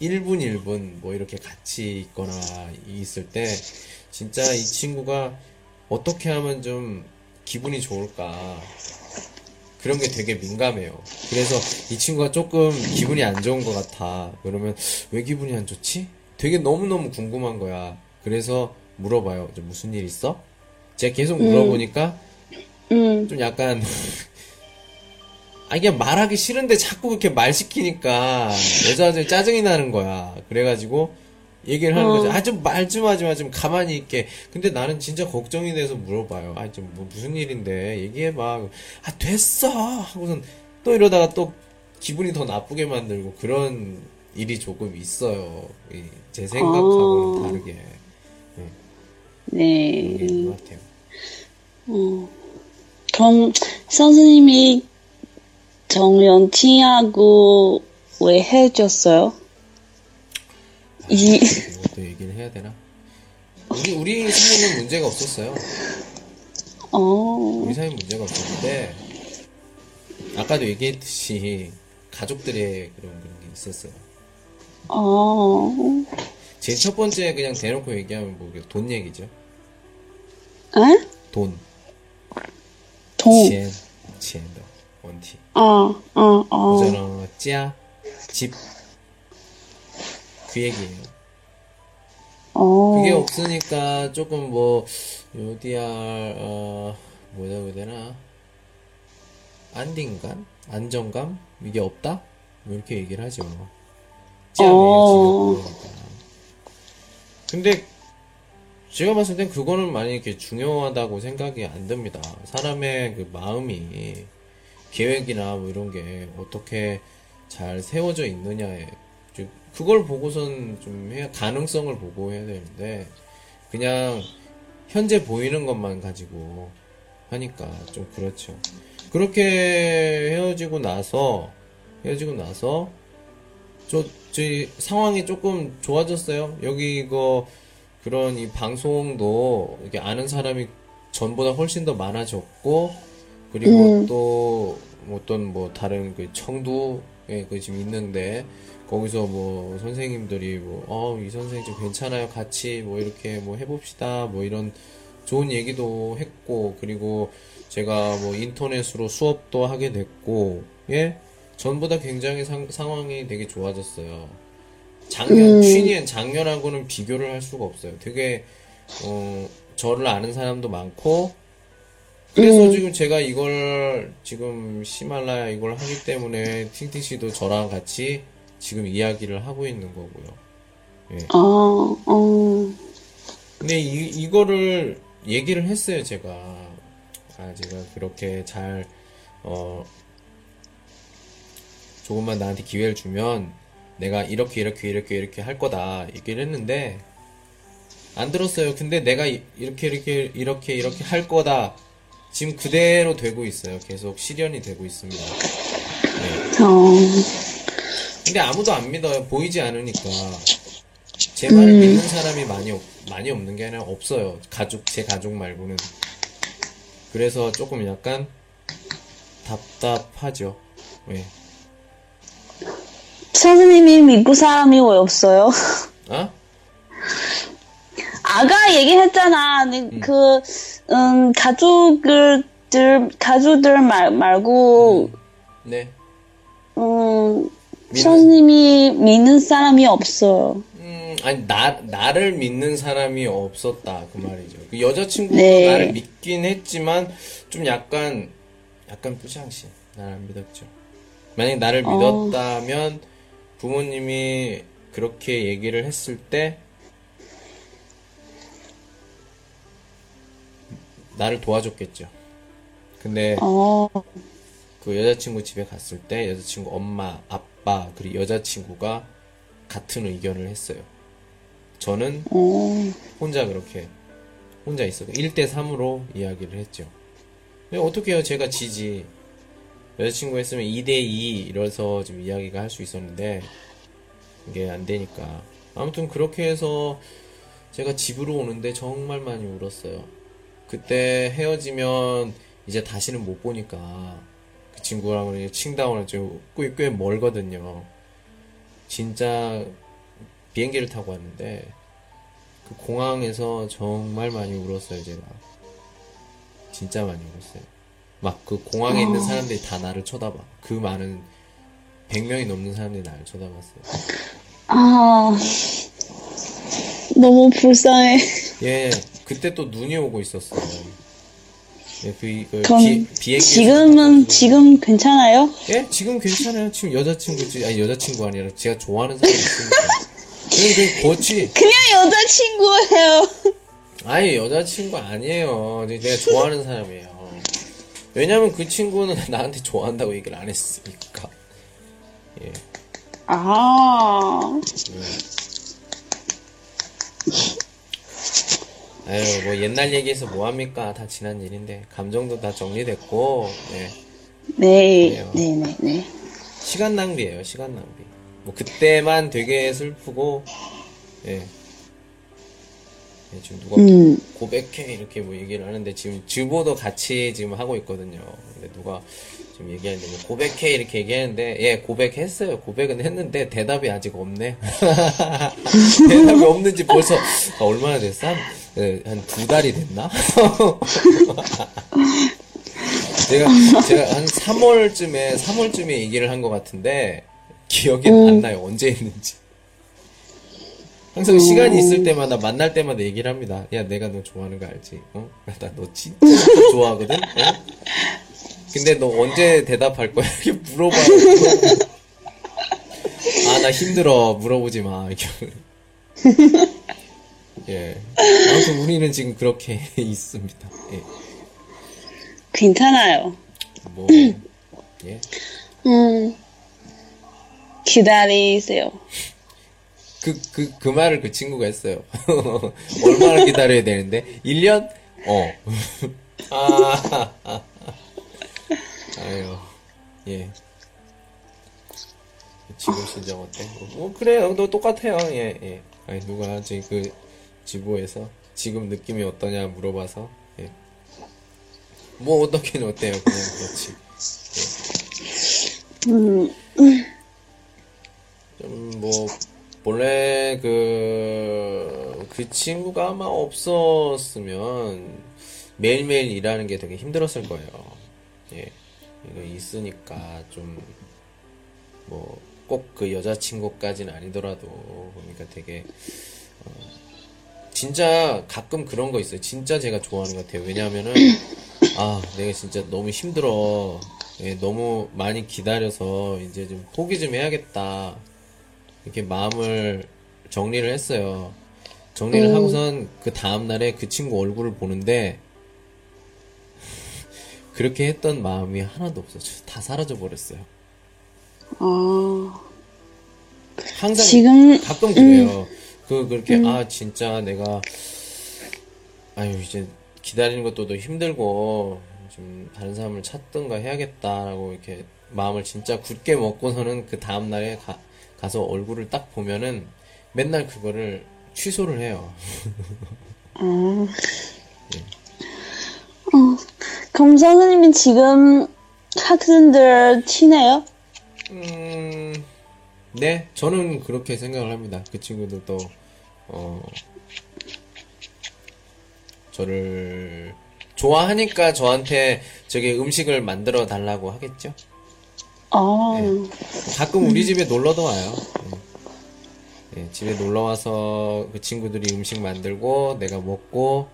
Speaker 1: 1분 1분, 뭐 이렇게 같이 있거나 있을 때, 진짜 이 친구가 어떻게 하면 좀 기분이 좋을까. 그런 게 되게 민감해요. 그래서 이 친구가 조금 기분이 안 좋은 것 같아. 그러면 왜 기분이 안 좋지? 되게 너무너무 궁금한 거야. 그래서 물어봐요. 저 무슨 일 있어? 제가 계속 물어보니까
Speaker 2: 음,
Speaker 1: 좀 약간 아 이게 말하기 싫은데 자꾸 그렇게 말 시키니까 여자들이 짜증이 나는 거야. 그래가지고 얘기를 하는
Speaker 2: 어.
Speaker 1: 거지. 아좀 말 좀 하지 마. 좀 가만히 있게. 근데 나는 진짜 걱정이 돼서 물어봐요. 아 좀 뭐 무슨 일인데 얘기해 봐. 아 됐어. 하고선 또 이러다가 또 기분이 더 나쁘게 만들고 그런 일이 조금 있어요. 이제 생각하고는
Speaker 2: 어.
Speaker 1: 다르게
Speaker 2: 네.
Speaker 1: 있는 것 같아요.
Speaker 2: 그럼 선생님이 정연치하고 왜 헤어졌어요? 이,
Speaker 1: 이것도 얘기를 해야 되나? 우리 우리 사이는 문제가 없었어요.
Speaker 2: 어,
Speaker 1: 우리 사이는 문제가 없었는데 아까도 얘기했듯이 가족들의 그런 그런 게 있었어요.
Speaker 2: 어,
Speaker 1: 제일 첫 번째 그냥 대놓고 얘기하면 뭐 돈 얘기죠.
Speaker 2: 에?
Speaker 1: 돈,
Speaker 2: 동,
Speaker 1: 钱, 钱的 원티.
Speaker 2: 어, 어, 어,
Speaker 1: 그잖아, 짜, 집. 그 얘기예요.
Speaker 2: 어,
Speaker 1: 그게 없으니까 조금 뭐 요디알 어 뭐라고 해야 되나. 안딩감? 안정감? 이게 없다? 뭐 이렇게 얘기를 하죠. 짬이에요
Speaker 2: 어.
Speaker 1: 지금 그러니까. 근데 제가 봤을 땐 그거는 많이 이렇게 중요하다고 생각이 안 듭니다. 사람의 그 마음이 계획이나 뭐 이런 게 어떻게 잘 세워져 있느냐에 즉 그걸 보고선 좀 해야 가능성을 보고 해야 되는데 그냥 현재 보이는 것만 가지고 하니까 좀 그렇죠. 그렇게 헤어지고 나서 헤어지고 나서 저, 저 상황이 조금 좋아졌어요. 여기 이거 그런 이 방송도 이렇게 아는 사람이 전보다 훨씬 더 많아졌고 그리고
Speaker 2: 음.
Speaker 1: 또 어떤 뭐 다른 그 청두에 그 지금 있는데 거기서 뭐 선생님들이 뭐어이 선생님 좀 괜찮아요 같이 뭐 이렇게 뭐 해봅시다 뭐 이런 좋은 얘기도 했고 그리고 제가 뭐 인터넷으로 수업도 하게 됐고 예 전보다 굉장히 상, 상황이 되게 좋아졌어요. 작년
Speaker 2: 음.
Speaker 1: 취니엔 작년하고는 비교를 할 수가 없어요. 되게 어 저를 아는 사람도 많고 그래서
Speaker 2: 음.
Speaker 1: 지금 제가 이걸 지금 히말라야 이걸 하기 때문에 팅팅 씨도 저랑 같이 지금 이야기를 하고 있는 거고요. 예.
Speaker 2: 어, 어,
Speaker 1: 근데 이, 이거를 얘기를 했어요, 제가. 아, 제가 그렇게 잘, 어, 조금만 나한테 기회를 주면 내가 이렇게, 이렇게, 이렇게, 이렇게 할 거다. 얘기를 했는데, 안 들었어요. 근데 내가 이- 이렇게, 이렇게, 이렇게, 이렇게 할 거다. 지금 그대로 되고 있어요. 계속 실현이 되고 있습니다.
Speaker 2: 어,
Speaker 1: 근데 아무도 안 믿어요. 보이지 않으니까. 제 말을
Speaker 2: 음.
Speaker 1: 믿는 사람이 많이, 없, 많이 없는 게 아니라 없어요. 가족, 제 가족 말고는. 그래서 조금 약간 답답하죠. 왜?
Speaker 2: 선생님이 미국 사람이 왜 없어요?
Speaker 1: 아?
Speaker 2: 아까 얘기했잖아. 네, 그, 음, 가족들, 가족들 말, 말고,
Speaker 1: 네.
Speaker 2: 음, 선생님이 믿는 사람이 없어요.
Speaker 1: 음, 아니, 나, 나를 믿는 사람이 없었다. 그 말이죠. 그 여자친구도
Speaker 2: 네.
Speaker 1: 나를 믿긴 했지만, 좀 약간, 약간 뿌장신. 나를 안 믿었죠. 만약에 나를
Speaker 2: 어.
Speaker 1: 믿었다면, 부모님이 그렇게 얘기를 했을 때, 나를 도와줬겠죠. 근데,
Speaker 2: 어,
Speaker 1: 그 여자친구 집에 갔을 때 여자친구 엄마, 아빠, 그리고 여자친구가 같은 의견을 했어요. 저는
Speaker 2: 어,
Speaker 1: 혼자 그렇게 혼자 있었고 1대 3으로 이야기를 했죠. 어떻게 해요? 제가 지지. 여자친구 했으면 2대 2 이래서 좀 이야기가 할 수 있었는데 이게 안 되니까. 아무튼 그렇게 해서 제가 집으로 오는데 정말 많이 울었어요. 그때 헤어지면 이제 다시는 못 보니까 그 친구랑은 칭다오는 꽤, 꽤 멀거든요. 진짜 비행기를 타고 왔는데 그 공항에서 정말 많이 울었어요, 제가. 진짜 많이 울었어요. 막 그 공항에 있는
Speaker 2: 어.
Speaker 1: 사람들이 다 나를 쳐다봐. 그 많은 100명이 넘는 사람들이 나를 쳐다봤어요.
Speaker 2: 아, 너무 불쌍해.
Speaker 1: 예, 그때 또 눈이 오고 있었어. 예, 그, 그
Speaker 2: 그럼
Speaker 1: 비, 비행기
Speaker 2: 지금은 지금 괜찮아요?
Speaker 1: 예, 지금 괜찮아요. 지금 여자친구 지, 아니 여자친구 아니라 제가 좋아하는 사람이 있으니까. 그냥 그 거치.
Speaker 2: 그냥 여자친구예요.
Speaker 1: 아니 여자친구 아니에요. 내가 좋아하는 사람이에요. 왜냐면 그 친구는 *laughs* 나한테 좋아한다고 얘기를 안 했으니까. 예.
Speaker 2: 아,
Speaker 1: 아유, 뭐 옛날 얘기해서 뭐 합니까? 다 지난 일인데. 감정도 다 정리됐고, 예.
Speaker 2: 네,
Speaker 1: 그래요.
Speaker 2: 네, 네, 네.
Speaker 1: 시간 낭비예요, 시간 낭비. 뭐 그때만 되게 슬프고, 예. 예, 지금 누가
Speaker 2: 음,
Speaker 1: 고백해 이렇게 뭐 얘기를 하는데 지금 주보도 같이 지금 하고 있거든요. 근데 누가 지금 얘기하는데 뭐 고백해 이렇게 얘기하는데 예 고백했어요. 고백은 했는데 대답이 아직 없네. *laughs* 대답이 없는지 벌써 아, 얼마나 됐어? 한두 달이 됐나? *laughs* 제가 제가 한 3월쯤에 3월쯤에 얘기를 한 것 같은데 기억이 안 나요. 언제 했는지. 항상 시간이 있을 때마다 만날 때마다 얘기를 합니다. 야, 내가 너 좋아하는 거 알지? 어? 나 너 진짜 좋아하거든? 어? 근데 너 언제 대답할 거야? 이렇게 물어봐. 아, 나 힘들어. 물어보지 마. 이렇게. 예. 아무튼 우리는 지금 그렇게 *laughs* 있습니다. 예.
Speaker 2: 괜찮아요.
Speaker 1: 뭐, 예.
Speaker 2: 음, 기다리세요.
Speaker 1: 그, 그, 그 말을 그 친구가 했어요. *laughs* 얼마나 기다려야 되는데? 1년? 어. *laughs* 아, 아유, 예. 지금 심정 어때? 뭐, 그래요. 너 똑같아요. 예, 예. 아니, 누가 지금 그 지보에서 지금 느낌이 어떠냐 물어봐서, 예. 뭐, 어떻게는 어때요? 그냥 그렇지.
Speaker 2: 음,
Speaker 1: 좀, 뭐, 본래 그, 그 친구가 아마 없었으면 매일매일 일하는 게 되게 힘들었을 거예요. 예. 이거 있으니까 좀, 뭐, 꼭 그 여자친구까지는 아니더라도, 그러니까 되게, 어, 진짜 가끔 그런 거 있어요. 진짜 제가 좋아하는 것 같아요. 왜냐하면은, 아, 내가 진짜 너무 힘들어. 예, 너무 많이 기다려서 이제 좀 포기 좀 해야겠다. 이렇게 마음을 정리를 했어요. 정리를 하고선 그 다음날에 그 친구 얼굴을 보는데, 그렇게 했던 마음이 하나도 없었어요. 다 사라져 버렸어요.
Speaker 2: 아,
Speaker 1: 항상
Speaker 2: 지금,
Speaker 1: 가끔 그래요. 그 그렇게 아 진짜 내가 아유 이제 기다리는 것도 더 힘들고 좀 다른 사람을 찾든가 해야겠다라고 이렇게 마음을 진짜 굳게 먹고서는 그 다음 날에 가, 가서 얼굴을 딱 보면은 맨날 그거를 취소를 해요.
Speaker 2: 아. 어, 그럼 선생님이 지금 학생들 친해요?
Speaker 1: 음, 네, 저는 그렇게 생각을 합니다. 그 친구들도, 어, 저를 좋아하니까 저한테 저기 음식을 만들어 달라고 하겠죠?
Speaker 2: 아,
Speaker 1: 가끔 우리 집에 놀러도 와요. 예. 예, 집에 놀러 와서 그 친구들이 음식 만들고 내가 먹고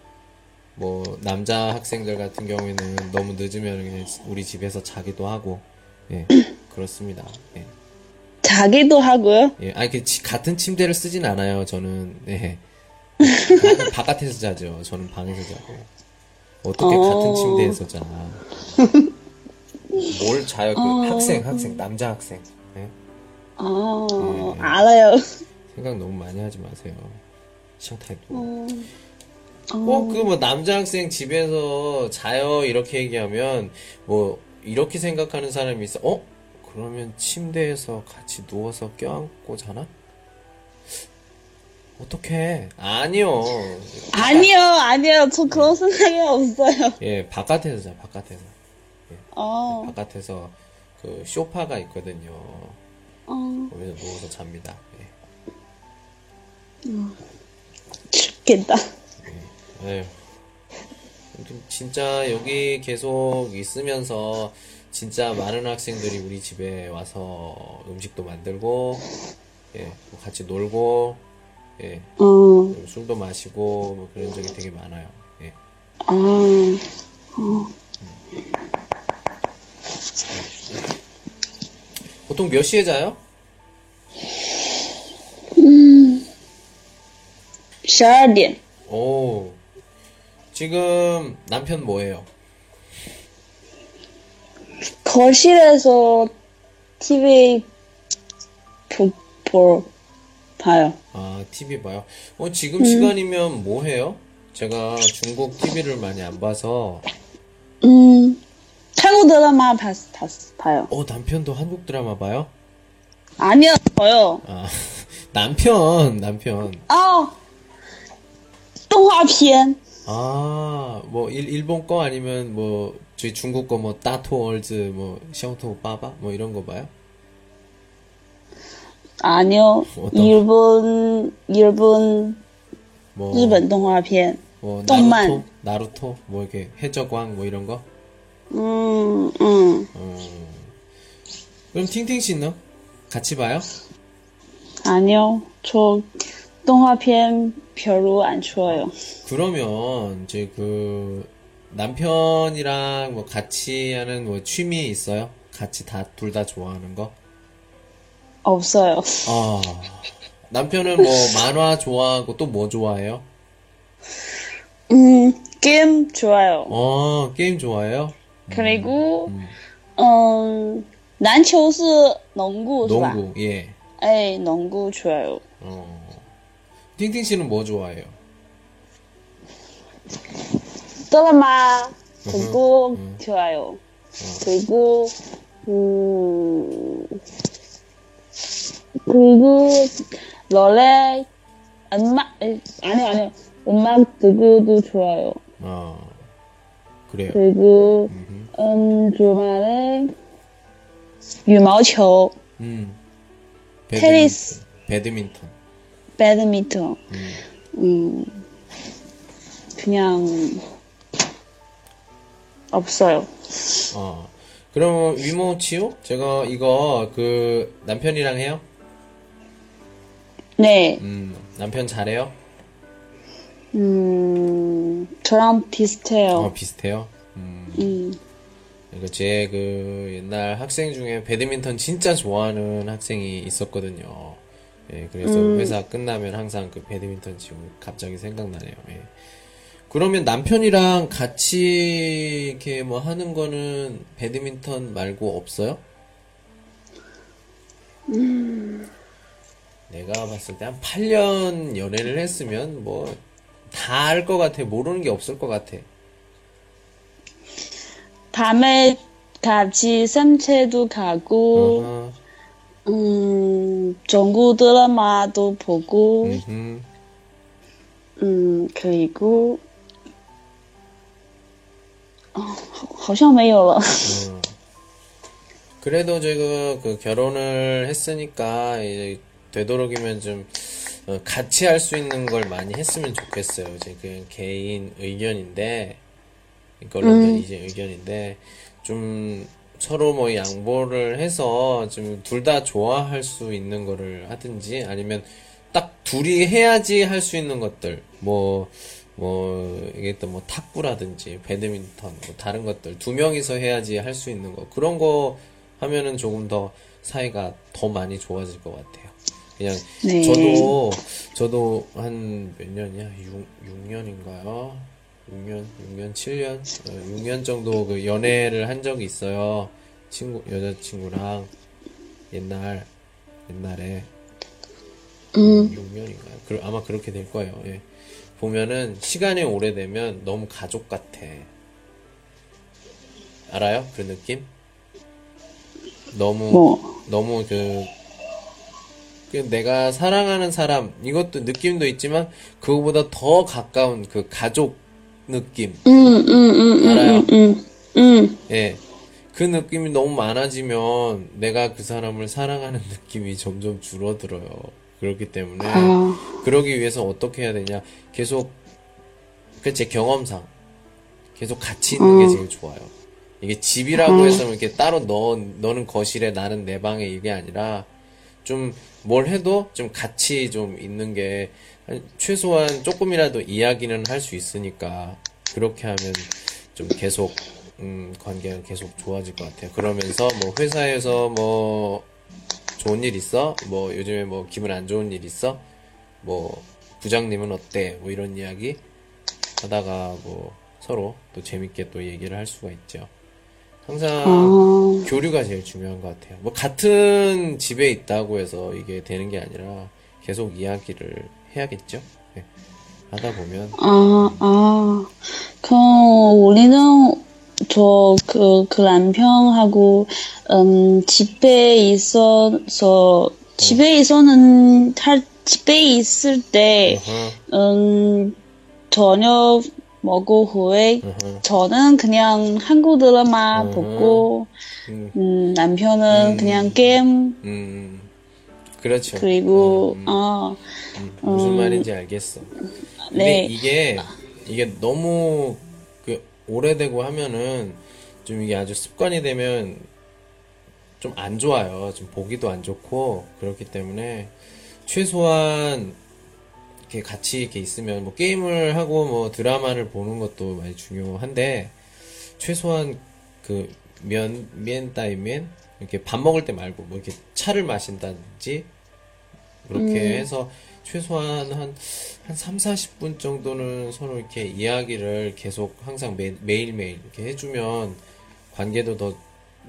Speaker 1: 뭐 남자 학생들 같은 경우에는 너무 늦으면 우리 집에서 자기도 하고 예, 그렇습니다. 예.
Speaker 2: 자기도 하고요?
Speaker 1: 예, 아니, 그, 치- 같은 침대를 쓰진 않아요, 저는. 예. 바- *laughs* 바깥에서 자죠. 저는 방에서 자고. 어떻게
Speaker 2: 어.
Speaker 1: 같은 침대에서 자. 뭘 자요, 그 학생, 학생, 남자 학생. 예?
Speaker 2: 아,
Speaker 1: 네.
Speaker 2: 알아요.
Speaker 1: 생각 너무 많이 하지 마세요. 시장타이도.
Speaker 2: 어,
Speaker 1: 꼭그뭐 남자 학생 집에서 자요, 이렇게 얘기하면, 뭐, 이렇게 생각하는 사람이 있어. 어? 그러면 침대에서 같이 누워서 껴안고 자나? 어떡해. 아니요.
Speaker 2: 아니요, 아니요. 저 그런 생각이 없어요.
Speaker 1: 예, 바깥에서 자, 바깥에서.
Speaker 2: 어,
Speaker 1: 바깥에서 그 쇼파가 있거든요.
Speaker 2: 어,
Speaker 1: 거기서 누워서 잡니다. 예.
Speaker 2: 죽겠다.
Speaker 1: 에휴. 진짜 여기 계속 있으면서 진짜 많은 학생들이 우리 집에 와서 음식도 만들고 예, 뭐 같이 놀고 예,
Speaker 2: 어.
Speaker 1: 술도 마시고 뭐 그런 적이 되게 많아요. 예.
Speaker 2: 아, 어. 음.
Speaker 1: 보통 몇 시에 자요?
Speaker 2: 음, 12点.
Speaker 1: 오, 지금 남편 뭐예요?
Speaker 2: 거실에서 TV 보, 보, 봐요.
Speaker 1: 아, TV 봐요? 어, 지금 음. 시간이면 뭐 해요? 제가 중국 TV를 많이 안 봐서.
Speaker 2: 음, 태국 드라마 봤, 봤, 봐요.
Speaker 1: 어, 남편도 한국 드라마 봐요?
Speaker 2: 아니요, 저요.
Speaker 1: 아, *laughs* 남편, 남편.
Speaker 2: 아, 어, 동화편.
Speaker 1: 아, 뭐 일, 일본 거 아니면 뭐 저희 중국 거 뭐 따토월즈 뭐 샤오토 빠바 뭐, 뭐 이런 거 봐요?
Speaker 2: 아니요. 일본 일본
Speaker 1: 뭐,
Speaker 2: 일본 동화편.
Speaker 1: 뭐
Speaker 2: 동만.
Speaker 1: 나루토, 나루토 뭐 이렇게 해적왕 뭐 이런 거?
Speaker 2: 음, 음.
Speaker 1: 어. 그럼 팅팅 씨는 같이 봐요?
Speaker 2: 아니요. 저 动画片 별로 안 좋아요.
Speaker 1: 그러면, 이제 그, 남편이랑 뭐 같이 하는 뭐 취미 있어요? 같이 다, 둘 다 좋아하는 거?
Speaker 2: 없어요.
Speaker 1: 아, 남편은 뭐 *laughs* 만화 좋아하고 또 뭐 좋아해요?
Speaker 2: 음, 게임 좋아요.
Speaker 1: 어, 게임 좋아해요?
Speaker 2: 그리고, 음, 篮球是 농구, 是吧?
Speaker 1: 농구, 예.
Speaker 2: 에, 농구 좋아요.
Speaker 1: 어. 띵띵 씨는 뭐 좋아해요?
Speaker 2: 드라마 음. 보고 음. 좋아요. 음. 그리고 음 그리고 노래 음악 아니 아니 음악 듣고도 좋아요.
Speaker 1: 아 그래요.
Speaker 2: 그리고 음흠. 음 주말에 유마球,
Speaker 1: 음 배드민턴,
Speaker 2: 테니스,
Speaker 1: 배드민턴.
Speaker 2: 배드민턴, 음, 그냥, 없어요.
Speaker 1: 어. 그럼 위모치요? 제가 이거 그 남편이랑 해요?
Speaker 2: 네,
Speaker 1: 음, 남편 잘해요?
Speaker 2: 음, 저랑 비슷해요.
Speaker 1: 어, 비슷해요? 음.
Speaker 2: 음,
Speaker 1: 이거 제그 옛날 학생 중에 배드민턴 진짜 좋아하는 학생이 있었거든요. 예, 그래서 회사 끝나면 항상 그 배드민턴 치고 갑자기 생각나네요. 예. 그러면 남편이랑 같이 이렇게 뭐 하는 거는 배드민턴 말고 없어요? 내가 봤을 때 한 8년 연애를 했으면 뭐 다 알 것 같아. 모르는 게 없을 것 같아.
Speaker 2: 밤에 같이 산책도 가고,
Speaker 1: 어허,
Speaker 2: 음, 중국 드라마도 보고,
Speaker 1: 음흠.
Speaker 2: 음, 그리고, 어, 好像没有了.
Speaker 1: 어. 그래도 제가 그 결혼을 했으니까 이제 되도록이면 좀 어, 같이 할 수 있는 걸 많이 했으면 좋겠어요. 이제 그 개인 의견인데 이걸로는 이제 의견인데 좀 서로 뭐 양보를 해서 좀 둘 다 좋아할 수 있는 거를 하든지 아니면 딱 둘이 해야지 할 수 있는 것들 뭐뭐 이게 또 뭐 탁구라든지 배드민턴 뭐 다른 것들 두 명이서 해야지 할 수 있는 거 그런 거 하면은 조금 더 사이가 더 많이 좋아질 것 같아요. 그냥
Speaker 2: 네.
Speaker 1: 저도 저도 한 몇 년이야? 6, 6년인가요? 6년, 6년, 7년, 6년 정도 그 연애를 한 적이 있어요. 친구 여자친구랑 옛날 옛날에
Speaker 2: 음,
Speaker 1: 6년인가요? 그, 아마 그렇게 될 거예요. 예. 보면은 시간이 오래되면 너무 가족 같아. 알아요? 그 느낌? 너무
Speaker 2: 뭐,
Speaker 1: 너무 그, 그 내가 사랑하는 사람 이것도 느낌도 있지만 그거보다 더 가까운 그 가족 느낌.
Speaker 2: 음, 음, 음, 음,
Speaker 1: 알아요?
Speaker 2: 음, 음, 음,
Speaker 1: 예. 그 느낌이 너무 많아지면 내가 그 사람을 사랑하는 느낌이 점점 줄어들어요. 그렇기 때문에
Speaker 2: 아,
Speaker 1: 그러기 위해서 어떻게 해야 되냐? 계속 그 제 경험상 계속 같이 있는 게 제일 좋아요. 이게 집이라고 해서 이렇게 따로 너, 너는 거실에 나는 내 방에 이게 아니라 좀 뭘 해도 좀 같이 좀 있는 게 최소한 조금이라도 이야기는 할 수 있으니까 그렇게 하면 좀 계속 음, 관계가 계속 좋아질 것 같아요. 그러면서 뭐 회사에서 뭐 좋은 일 있어? 뭐 요즘에 뭐 기분 안 좋은 일 있어? 뭐 부장님은 어때? 뭐 이런 이야기 하다가 뭐 서로 또 재밌게 또 얘기를 할 수가 있죠. 항상
Speaker 2: 어,
Speaker 1: 교류가 제일 중요한 것 같아요. 뭐 같은 집에 있다고 해서 이게 되는 게 아니라 계속 이야기를 해야겠죠. 네. 하다 보면
Speaker 2: 아, 아, 그, 우리는, 저, 그, 그 남편하고, 음, 집에 있어서, 집에 있어는, 할, 집에 있을 때, 음, 저녁 먹고 후에, 저는 그냥 한국 드라마
Speaker 1: 음.
Speaker 2: 보고,
Speaker 1: 음,
Speaker 2: 음, 남편은
Speaker 1: 음.
Speaker 2: 그냥 게임,
Speaker 1: 음, 그렇죠.
Speaker 2: 그리고,
Speaker 1: 음, 음,
Speaker 2: 어,
Speaker 1: 음, 무슨 말인지 알겠어. 근데
Speaker 2: 네.
Speaker 1: 이게 이게 너무 그 오래되고 하면은 좀 이게 아주 습관이 되면 좀 안 좋아요. 좀 보기도 안 좋고 그렇기 때문에 최소한 이렇게 같이 이렇게 있으면 뭐 게임을 하고 뭐 드라마를 보는 것도 많이 중요한데 최소한 그 면, 면 따위 면 이렇게 밥 먹을 때 말고 뭐 이렇게 차를 마신다든지 그렇게 해서 최소한 한, 한 3, 40분 정도는 서로 이렇게 이야기를 계속 항상 매, 매일매일 이렇게 해주면 관계도 더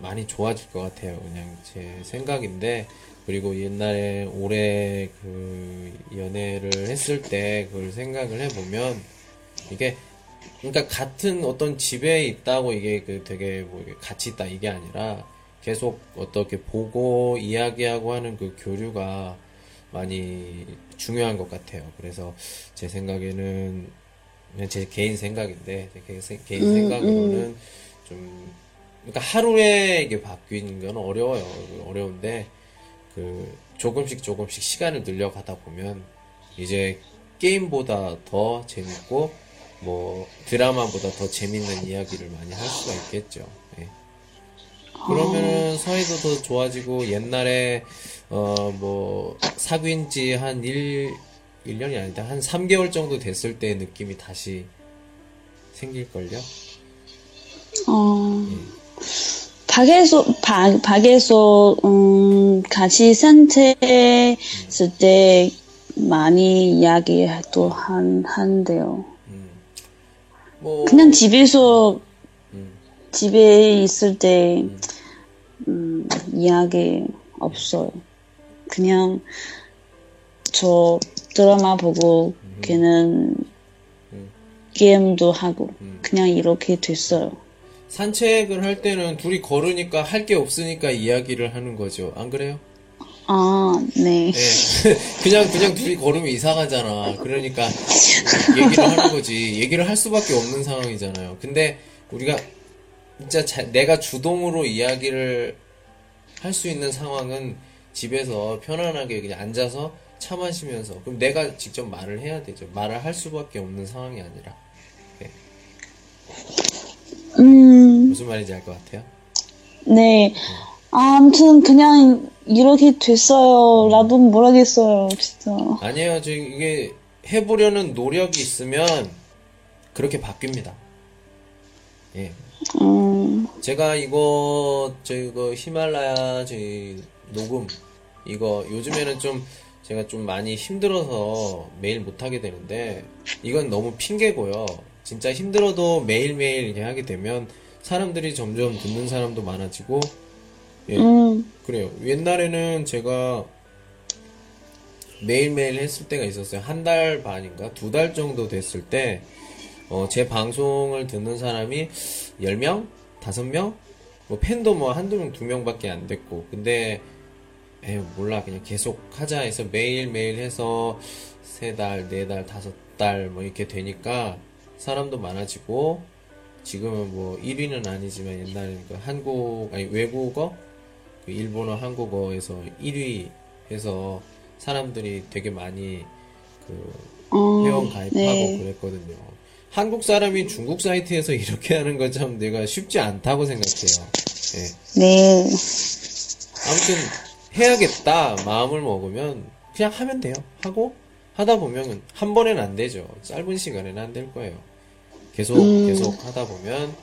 Speaker 1: 많이 좋아질 것 같아요. 그냥 제 생각인데, 그리고 옛날에 오래 그 연애를 했을 때 그걸 생각을 해보면, 이게, 그러니까 같은 어떤 집에 있다고 이게 그 되게 뭐 같이 있다 이게 아니라 계속 어떻게 보고 이야기하고 하는 그 교류가 많이 중요한 것 같아요. 그래서 제 생각에는 그냥 제 개인 생각인데 제 개인,
Speaker 2: 음,
Speaker 1: 생각으로는 좀 그러니까 하루에 이게 바뀌는 건 어려워요. 어려운데 그 조금씩 조금씩 시간을 늘려가다 보면 이제 게임보다 더 재밌고 뭐 드라마보다 더 재밌는 이야기를 많이 할 수가 있겠죠. 예. 그러면은 사이도 더 좋아지고 옛날에 어 뭐 사귄 지한 1, 1년이 아니다. 한 3개월 정도 됐을 때 느낌이 다시 생길걸요?
Speaker 2: 어, 밖에서, 밖, 밖에서, 음, 같이 산책했을 때 많이 이야기도 한, 한대요.
Speaker 1: 뭐
Speaker 2: 그냥 집에서,
Speaker 1: 음,
Speaker 2: 집에 있을 때, 음, 이야기 없어요. 그냥, 저 드라마 보고, 걔는
Speaker 1: 음.
Speaker 2: 게임도 하고,
Speaker 1: 음.
Speaker 2: 그냥 이렇게 됐어요.
Speaker 1: 산책을 할 때는 둘이 걸으니까 할 게 없으니까 이야기를 하는 거죠. 안 그래요?
Speaker 2: 아, 네.
Speaker 1: 예. *laughs* 그냥, 그냥 둘이 걸으면 이상하잖아. 그러니까, 얘기를 하는 거지. 얘기를 할 수밖에 없는 상황이잖아요. 근데, 우리가, 진짜 자- 내가 주동으로 이야기를 할 수 있는 상황은 집에서 편안하게 그냥 앉아서 차 마시면서, 그럼 내가 직접 말을 해야 되죠. 말을 할 수밖에 없는 상황이 아니라.
Speaker 2: 음,
Speaker 1: 무슨 말인지 알 것 같아요?
Speaker 2: 네. 아, 아무튼 그냥 이렇게 됐어요. 나도 모르겠어요, 진짜.
Speaker 1: 아니에요. 저 이게 해보려는 노력이 있으면 그렇게 바뀝니다. 예.
Speaker 2: 음,
Speaker 1: 제가 이거 그 히말라야 저희 녹음 이거 요즘에는 좀 제가 좀 많이 힘들어서 매일 못 하게 되는데 이건 너무 핑계고요. 진짜 힘들어도 매일매일 이렇게 하게 되면 사람들이 점점 듣는 사람도 많아지고 예.
Speaker 2: 음,
Speaker 1: 그래요. 옛날에는 제가 매일매일 했을 때가 있었어요. 한 달 반인가? 두 달 정도 됐을 때, 어, 제 방송을 듣는 사람이 10명? 5명? 뭐 팬도 뭐 한두 명, 두 명밖에 안 됐고. 근데, 에휴, 몰라. 그냥 계속 하자 해서 매일매일 해서 세 달, 네 달, 다섯 달 뭐 이렇게 되니까 사람도 많아지고, 지금은 뭐 1위는 아니지만 옛날에는 그 한국, 아니 외국어? 그 일본어, 한국어에서 1위 해서 사람들이 되게 많이 그
Speaker 2: 어,
Speaker 1: 회원 가입하고
Speaker 2: 네.
Speaker 1: 그랬거든요. 한국 사람이 중국 사이트에서 *laughs* 이렇게 하는 거참 내가 쉽지 않다고 생각해요. 예.
Speaker 2: 네.
Speaker 1: 아무튼 해야겠다 마음을 먹으면 그냥 하면 돼요. 하고 하다 보면 한 번에는 안 되죠. 짧은 시간에는 안 될 거예요. 계속 계속 하다 보면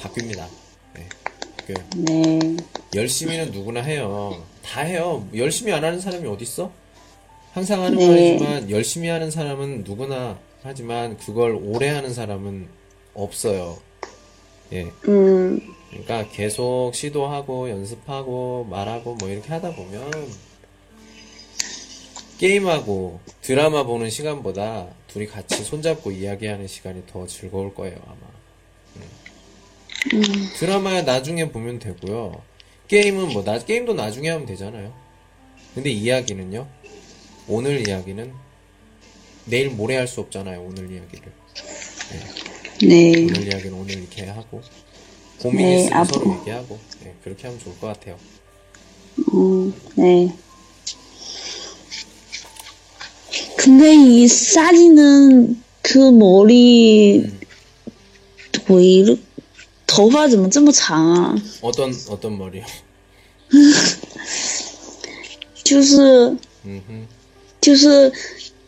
Speaker 1: 바뀝니다. 네. 그
Speaker 2: 네.
Speaker 1: 열심히는 누구나 해요. 다 해요. 열심히 안 하는 사람이 어디 있어? 항상 하는
Speaker 2: 네.
Speaker 1: 말이지만 열심히 하는 사람은 누구나 하지만 그걸 오래 하는 사람은 없어요. 예.
Speaker 2: 음,
Speaker 1: 그러니까 계속 시도하고 연습하고 말하고 뭐 이렇게 하다 보면 게임하고 드라마 보는 시간보다 둘이 같이 손잡고 이야기하는 시간이 더 즐거울 거예요, 아마. 드라마야 나중에 보면 되고요. 게임은 뭐, 나, 게임도 나중에 하면 되잖아요. 근데 이야기는요? 오늘 이야기는 내일 모레 할 수 없잖아요, 오늘 이야기를.
Speaker 2: 네.
Speaker 1: 오늘 이야기는 오늘 이렇게 하고 고민
Speaker 2: 네,
Speaker 1: 있으면
Speaker 2: 앞으로.
Speaker 1: 서로 얘기하고 네, 그렇게 하면 좋을 것 같아요.
Speaker 2: 음, 네. 근데 이 사진은 그 머리 왜 이렇 头发怎么这么长啊？
Speaker 1: 어떤 어떤 머리요? *laughs*
Speaker 2: 就是
Speaker 1: 嗯哼，
Speaker 2: 就是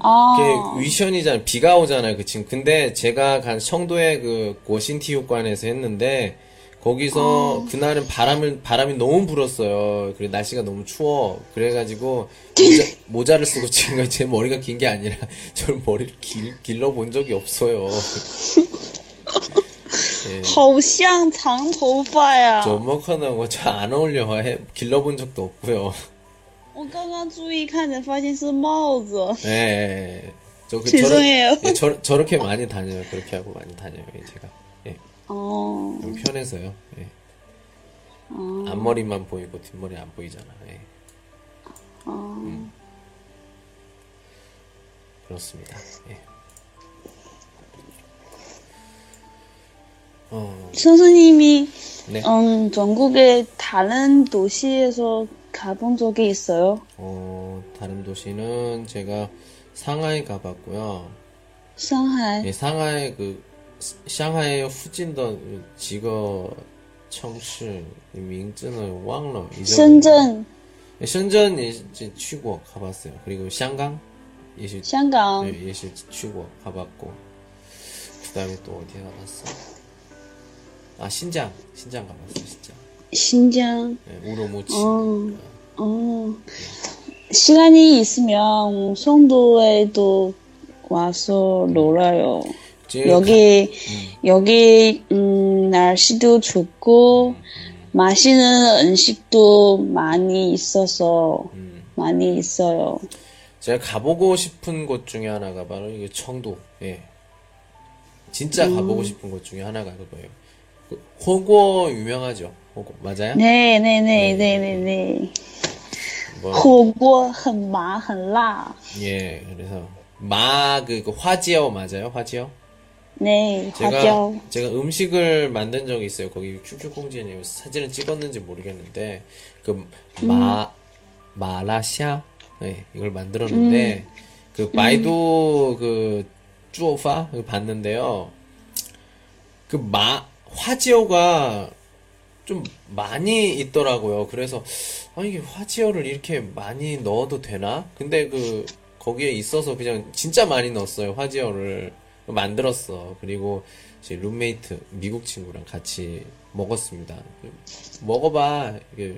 Speaker 2: 아
Speaker 1: 이게 위션이잖아요. 비가 오잖아요. 그 지금 근데 제가 간 청도의 그 고신体育관에서 했는데 거기서 그날은 바람을 바람이 너무 불었어요. 그리고 날씨가 너무 추워. 그래가지고 모자, 모자를 쓰고 찍은 거제 *laughs* 머리가 긴 게 아니라 *laughs* 저 머리를 길, 길러 본 적이 없어요. 예.
Speaker 2: 好像长头发呀！
Speaker 1: 저 먹하는 저안 어울려 해 길러 본 적도 없고요.
Speaker 2: 我刚刚注意看才发现是帽子。
Speaker 1: 예, 예, 예. 저 그,
Speaker 2: 죄송해요.
Speaker 1: 저러, 예, 저, 저렇게 많이 다녀요. 그렇게 하고 많이 다녀요. 예, 제가. 예.
Speaker 2: 哦
Speaker 1: 좀 편해서요. 예.
Speaker 2: 哦
Speaker 1: 앞머리만 보이고 뒷머리 안 보이잖아. 예.
Speaker 2: 哦，
Speaker 1: 그렇습니다. 예. 어,
Speaker 2: 선생님이
Speaker 1: 네.
Speaker 2: 음 전국의 다른 도시에서 가본 적이 있어요.
Speaker 1: 어, 다른 도시는 제가 상하이 가봤고요.
Speaker 2: 상하이.
Speaker 1: 예, 상하이 그 상하이 후진더 지거 청시 민증을 忘了.
Speaker 2: 신전.
Speaker 1: 예, 신전 이제 취고 가봤어요. 그리고 샹강 예시.
Speaker 2: 샹강.
Speaker 1: 예, 예시 취고 가봤고. 그다음에 또 어디 가봤어? 아 신장 신장 가봤어요. 신장.
Speaker 2: 신장.
Speaker 1: 네, 우로무치.
Speaker 2: 어, 어. 시간이 있으면 송도에도 와서 놀아요. 여기 여기 음, 날씨도 좋고 맛있는 음식도 많이 있어서
Speaker 1: 음,
Speaker 2: 많이 있어요.
Speaker 1: 제가 가보고 싶은 곳 중에 하나가 바로 이게 청도. 예. 진짜
Speaker 2: 음.
Speaker 1: 가보고 싶은 곳 중에 하나가 그거예요. 그 호고 유명하죠. 호고 맞아요?
Speaker 2: 네, 네, 네, 네, 네, 네.
Speaker 1: 뭐,
Speaker 2: 火锅很麻很辣.
Speaker 1: 예. 그래서 마그 그 화지어 맞아요? 화지어?
Speaker 2: 네,
Speaker 1: 제가
Speaker 2: 화椒.
Speaker 1: 제가 음식을 만든 적이 있어요. 거기 큐큐콩지에 사진을 찍었는지 모르겠는데 그 마 마라샤 네, 이걸 만들었는데 그 바이두 그 쭈오파 이거 봤는데요. 그 마 화지어가 좀 많이 있더라고요. 그래서 아 이게 화지어를 이렇게 많이 넣어도 되나? 근데 그 거기에 있어서 그냥 진짜 많이 넣었어요. 화지어를 만들었어. 그리고 제 룸메이트 미국 친구랑 같이 먹었습니다. 먹어봐. 이게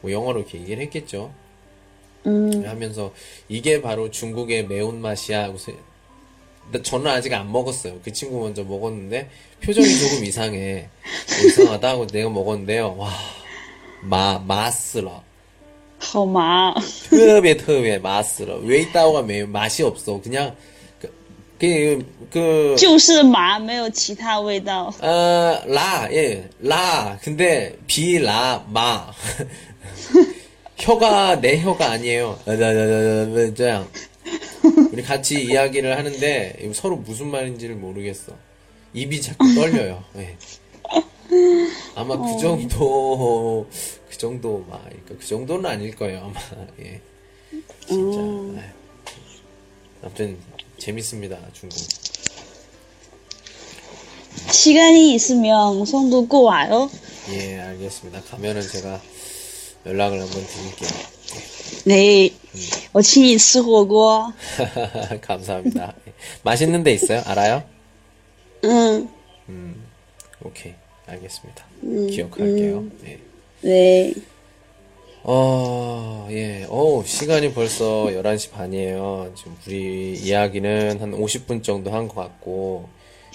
Speaker 1: 뭐 영어로 이렇게 얘기를 했겠죠.
Speaker 2: 음,
Speaker 1: 하면서 이게 바로 중국의 매운맛이야. 하고 저는 아직 안 먹었어요. 그 친구 먼저 먹었는데 표정이 조금 이상해. 뭐 이상하다 하고 내가 먹었는데요. 와, 마, 맛스러.
Speaker 2: 好麻.
Speaker 1: 特别特别맛스러. 왜 있다고가 매운 맛이 없어. 그냥 그, 그, 그,
Speaker 2: 就是麻，没有其他味道。
Speaker 1: 어, 라, 예, 라. 근데, 비, 라, 마. *laughs* 혀가 내 혀가 아니에요. 아, 나, 나, 나, 나, 나, 这样. 우리 같이 이야기를 하는데, 서로 무슨 말인지를 모르겠어. 입이 자꾸 떨려요. 예. 아마 그 정도, 그 정도, 막, 그러니까 그 정도는 아닐 거예요, 아마. 예. 진짜. 아휴. 아무튼, 재밌습니다, 중국.
Speaker 2: 시간이 있으면 송도 꼭 와요.
Speaker 1: 예, 알겠습니다. 가면은 제가 연락을 한번 드릴게요.
Speaker 2: 네, 어친이 쓰고고. *laughs*
Speaker 1: 감사합니다. 맛있는 데 있어요? 알아요?
Speaker 2: 응.
Speaker 1: 음, 오케이, 알겠습니다. 음, 기억할게요. 음.
Speaker 2: 네. 네.
Speaker 1: 어, 예. 오, 시간이 벌써 11시 반이에요. 지금 우리 이야기는 한 50분 정도 한 것 같고,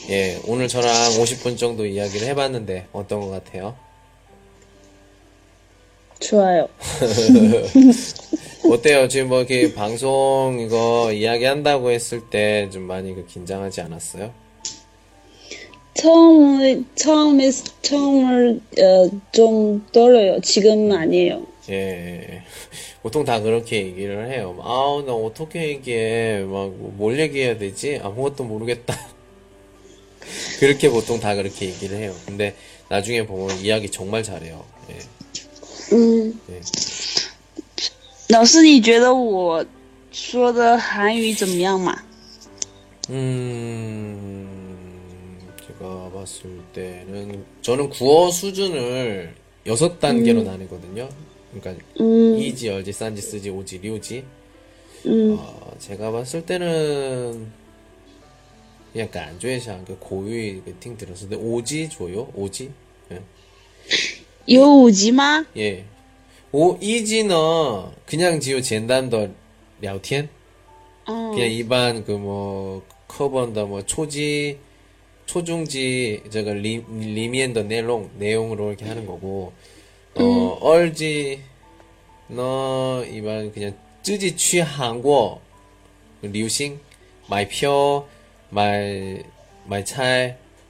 Speaker 1: 예. 오늘 저랑 50분 정도 이야기를 해봤는데, 어떤 것 같아요?
Speaker 2: 좋아요. *laughs*
Speaker 1: 어때요? 지금 뭐 이렇게 방송 이거 이야기한다고 했을 때 좀 많이 그 긴장하지 않았어요?
Speaker 2: 처음에 처음에 처음을 어, 좀 떨어요. 지금은 아니에요.
Speaker 1: 예. *laughs* 보통 다 그렇게 얘기를 해요. 아우, 나 어떻게 얘기해. 막, 뭘 얘기해야 되지? 아무것도 모르겠다. *laughs* 그렇게 보통 다 그렇게 얘기를 해요. 근데 나중에 보면 이야기 정말 잘해요. 예.
Speaker 2: 嗯，
Speaker 1: 예.
Speaker 2: 老师，你觉得我说的韩语怎么样嘛？
Speaker 1: 음, 제가 봤을 때는, 저는 국어 수준을 여섯 단계로 나누거든요. 그러니까,
Speaker 2: 음,
Speaker 1: 이지, 얼지, 싼지, 쓰지, 오지, 리우지.
Speaker 2: 음,
Speaker 1: 어, 제가 봤을 때는 그냥 안觉得像 그 고유 그听 들었을 때 오지 줘요 오지 예.
Speaker 2: 有五级吗？
Speaker 1: 예. 오 이지는 그냥 지요 简单的聊天
Speaker 2: 嗯
Speaker 1: 그냥 일반 그 뭐 커버다 뭐 초지 초중지 저거 리 리미엔더 내용 내용으로 이렇게 하는 거고 어 얼지 너 일반 그냥 쯔지 취 한국 流行买票买买菜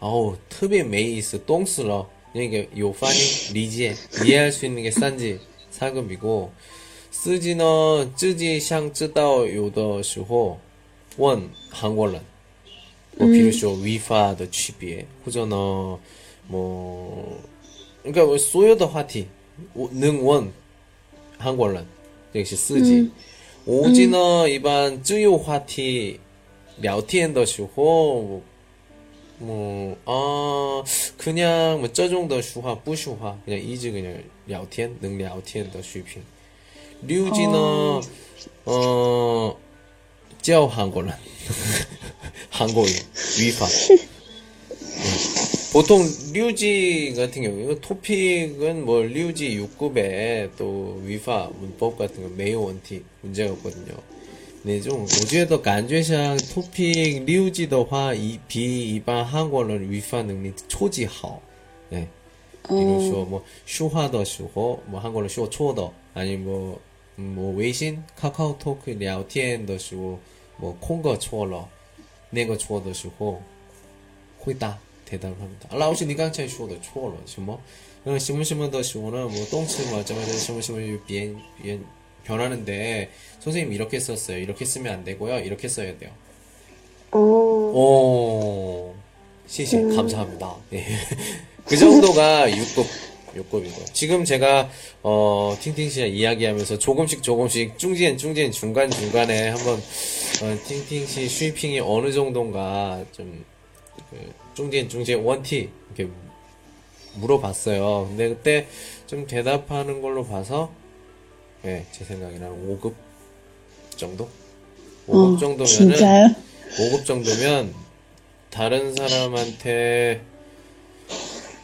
Speaker 1: 思哦特别没意思动死了那个有反应理解 이해할 수 있는 게 싼지 사금이고 쓰지는 쯔지 想知道有的时候问韩国人뭐, 比如说语法的区别，或者呢，뭐 그러니까 뭐所有的话题能问韩国人，这个是四级。五级呢，一般自由话题聊天的时候， 뭐 아, 그냥 뭐这种的说话不说话，그냥 이제 그냥 聊天能聊天的水平。六级呢，呃，教韩国人。 한국어 *laughs* 위파. 보통 류지 같은 경우 이거 토픽은 뭐 류지 6급에 또 위파 문법 같은 거 매우 원티 문제가 없거든요. 근데 좀 오지에도 간주상 토픽 류지 的话이比一般韩国人 위파 능력 超级好. 네. 比如说뭐说话的时候뭐 한국어 说错的 아니 뭐 뭐微信 카카오톡 聊天的时候뭐 콩거 错了那个错的时候回答 대답을 합니다. 老师你刚才说的错了什么呃什么什么的时候呢뭐动词뭐 어쩌면什么什么变变 변하는데 선생님 이렇게 썼어요. 이렇게 쓰면 안 되고요. 이렇게 써야 돼요.
Speaker 2: 哦
Speaker 1: 오, 시시 감사합니다. 예. *laughs* 그 정도가 6급, 6급이고. 지금 제가, 어, 팅팅 씨와 이야기하면서 조금씩 조금씩 중지엔 중지엔 중간 중간에 한번, 어, 팅팅 씨 슈이핑이 어느 정도인가 좀, 그, 중지엔 중지엔 원티, 이렇게 물어봤어요. 근데 그때 좀 대답하는 걸로 봐서, 네, 제 생각에는 5급 정도? 5급
Speaker 2: 어,
Speaker 1: 정도면은
Speaker 2: 진짜요?
Speaker 1: 5급 정도면 다른 사람한테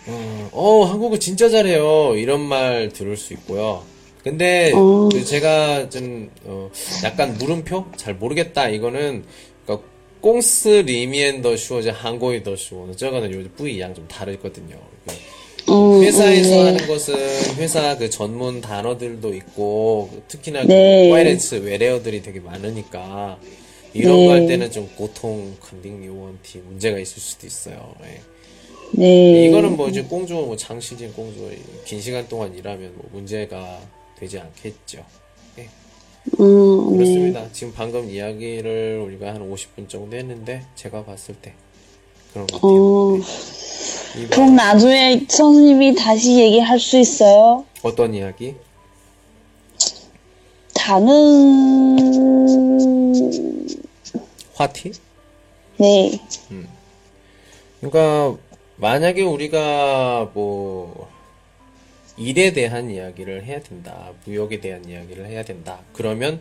Speaker 1: 어, 어, 한국어 진짜 잘해요 이런 말 들을 수 있고요. 근데
Speaker 2: 어.
Speaker 1: 그 제가 좀 어, 약간 물음표 잘 모르겠다 이거는 그러니까 꽁스 리미엔 더 슈어제 한국이 더 슈어 저거는 요즘 뿌이 양 좀 다르거든요. 그러니까
Speaker 2: 어,
Speaker 1: 회사에서
Speaker 2: 어, 네.
Speaker 1: 하는 것은 회사 그 전문 단어들도 있고 특히나
Speaker 2: 네.
Speaker 1: 그 파이낸스 외래어들이 되게 많으니까 이런
Speaker 2: 네.
Speaker 1: 거할 때는 좀 고통 컨딩 요원티 문제가 있을 수도 있어요. 예.
Speaker 2: 네.
Speaker 1: 이거는 뭐 이제 공주 뭐 장시진 공주 긴 시간 동안 일하면 뭐 문제가 되지 않겠죠. 예.
Speaker 2: 어, 네.
Speaker 1: 그렇습니다. 지금 방금 이야기를 우리가 한 50분 정도 했는데 제가 봤을 때 그런 것 같아요.
Speaker 2: 어,
Speaker 1: 이
Speaker 2: 그럼 나중에 선생님이 다시 얘기할 수 있어요?
Speaker 1: 어떤 이야기?
Speaker 2: 다른,
Speaker 1: 화티?
Speaker 2: 네.
Speaker 1: 그러니까 만약에 우리가 뭐 일에 대한 이야기를 해야 된다, 무역에 대한 이야기를 해야 된다. 그러면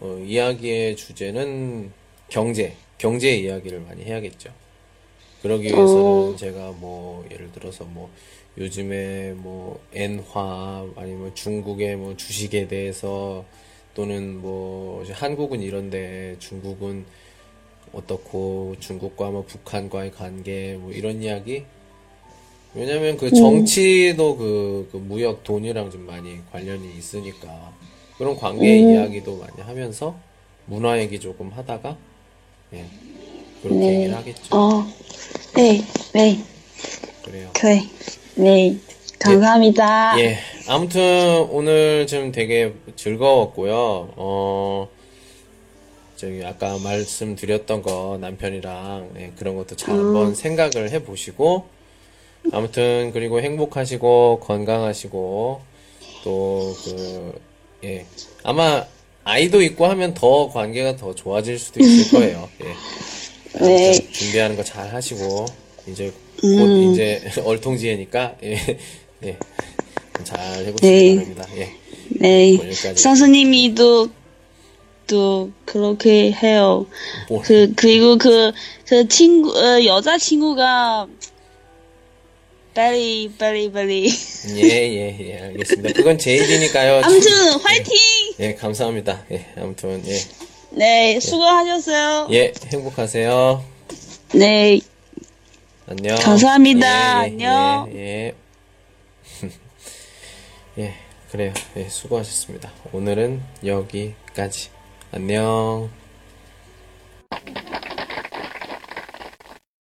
Speaker 1: 어, 이야기의 주제는 경제, 경제 이야기를 많이 해야겠죠. 그러기 위해서는 제가 뭐 예를 들어서 뭐 요즘에 뭐 엔화 아니면 중국의 뭐 주식에 대해서 또는 뭐 한국은 이런데 중국은 어떻고 중국과 뭐 북한과의 관계 뭐 이런 이야기? 왜냐면 그 정치도 그, 그 무역 돈이랑 좀 많이 관련이 있으니까 그런 관계 이야기도 많이 하면서 문화 얘기 조금 하다가 예 그렇게
Speaker 2: 네.
Speaker 1: 얘기를 하겠죠
Speaker 2: 어, 네, 네.
Speaker 1: 그래요
Speaker 2: 그래. 네. 감사합니다.
Speaker 1: 예 아무튼 오늘 좀 되게 즐거웠고요 어 저기 아까 말씀드렸던 거 남편이랑 예, 그런 것도 잘 한번 생각을 해보시고 아무튼 그리고 행복하시고 건강하시고 또 그 예 아마 아이도 있고 하면 더 관계가 더 좋아질 수도 있을 *laughs* 거예요. 예.
Speaker 2: 네.
Speaker 1: 준비하는 거 잘 하시고 이제 곧 이제 *laughs* 얼통지혜니까 예. 예. 잘 해보시기
Speaker 2: 네.
Speaker 1: 바랍니다. 예.
Speaker 2: 네.
Speaker 1: 여기까지.
Speaker 2: 선생님이 또, 또, 그렇게 해요.
Speaker 1: 뭐,
Speaker 2: 그, 그리고 그, 그 친구, 어, 여자 친구가, very, very, very.
Speaker 1: 예, 예, 예, 알겠습니다. 그건 제 일이니까요.
Speaker 2: 아무튼, 화이팅!
Speaker 1: 예, 감사합니다. 예, 아무튼, 예.
Speaker 2: 네, 수고하셨어요.
Speaker 1: 예, 행복하세요.
Speaker 2: 네.
Speaker 1: 안녕.
Speaker 2: 감사합니다.
Speaker 1: 예, 예
Speaker 2: 안녕.
Speaker 1: 예. 예. *laughs* 예, 그래요. 예, 수고하셨습니다. 오늘은 여기까지. 안녕.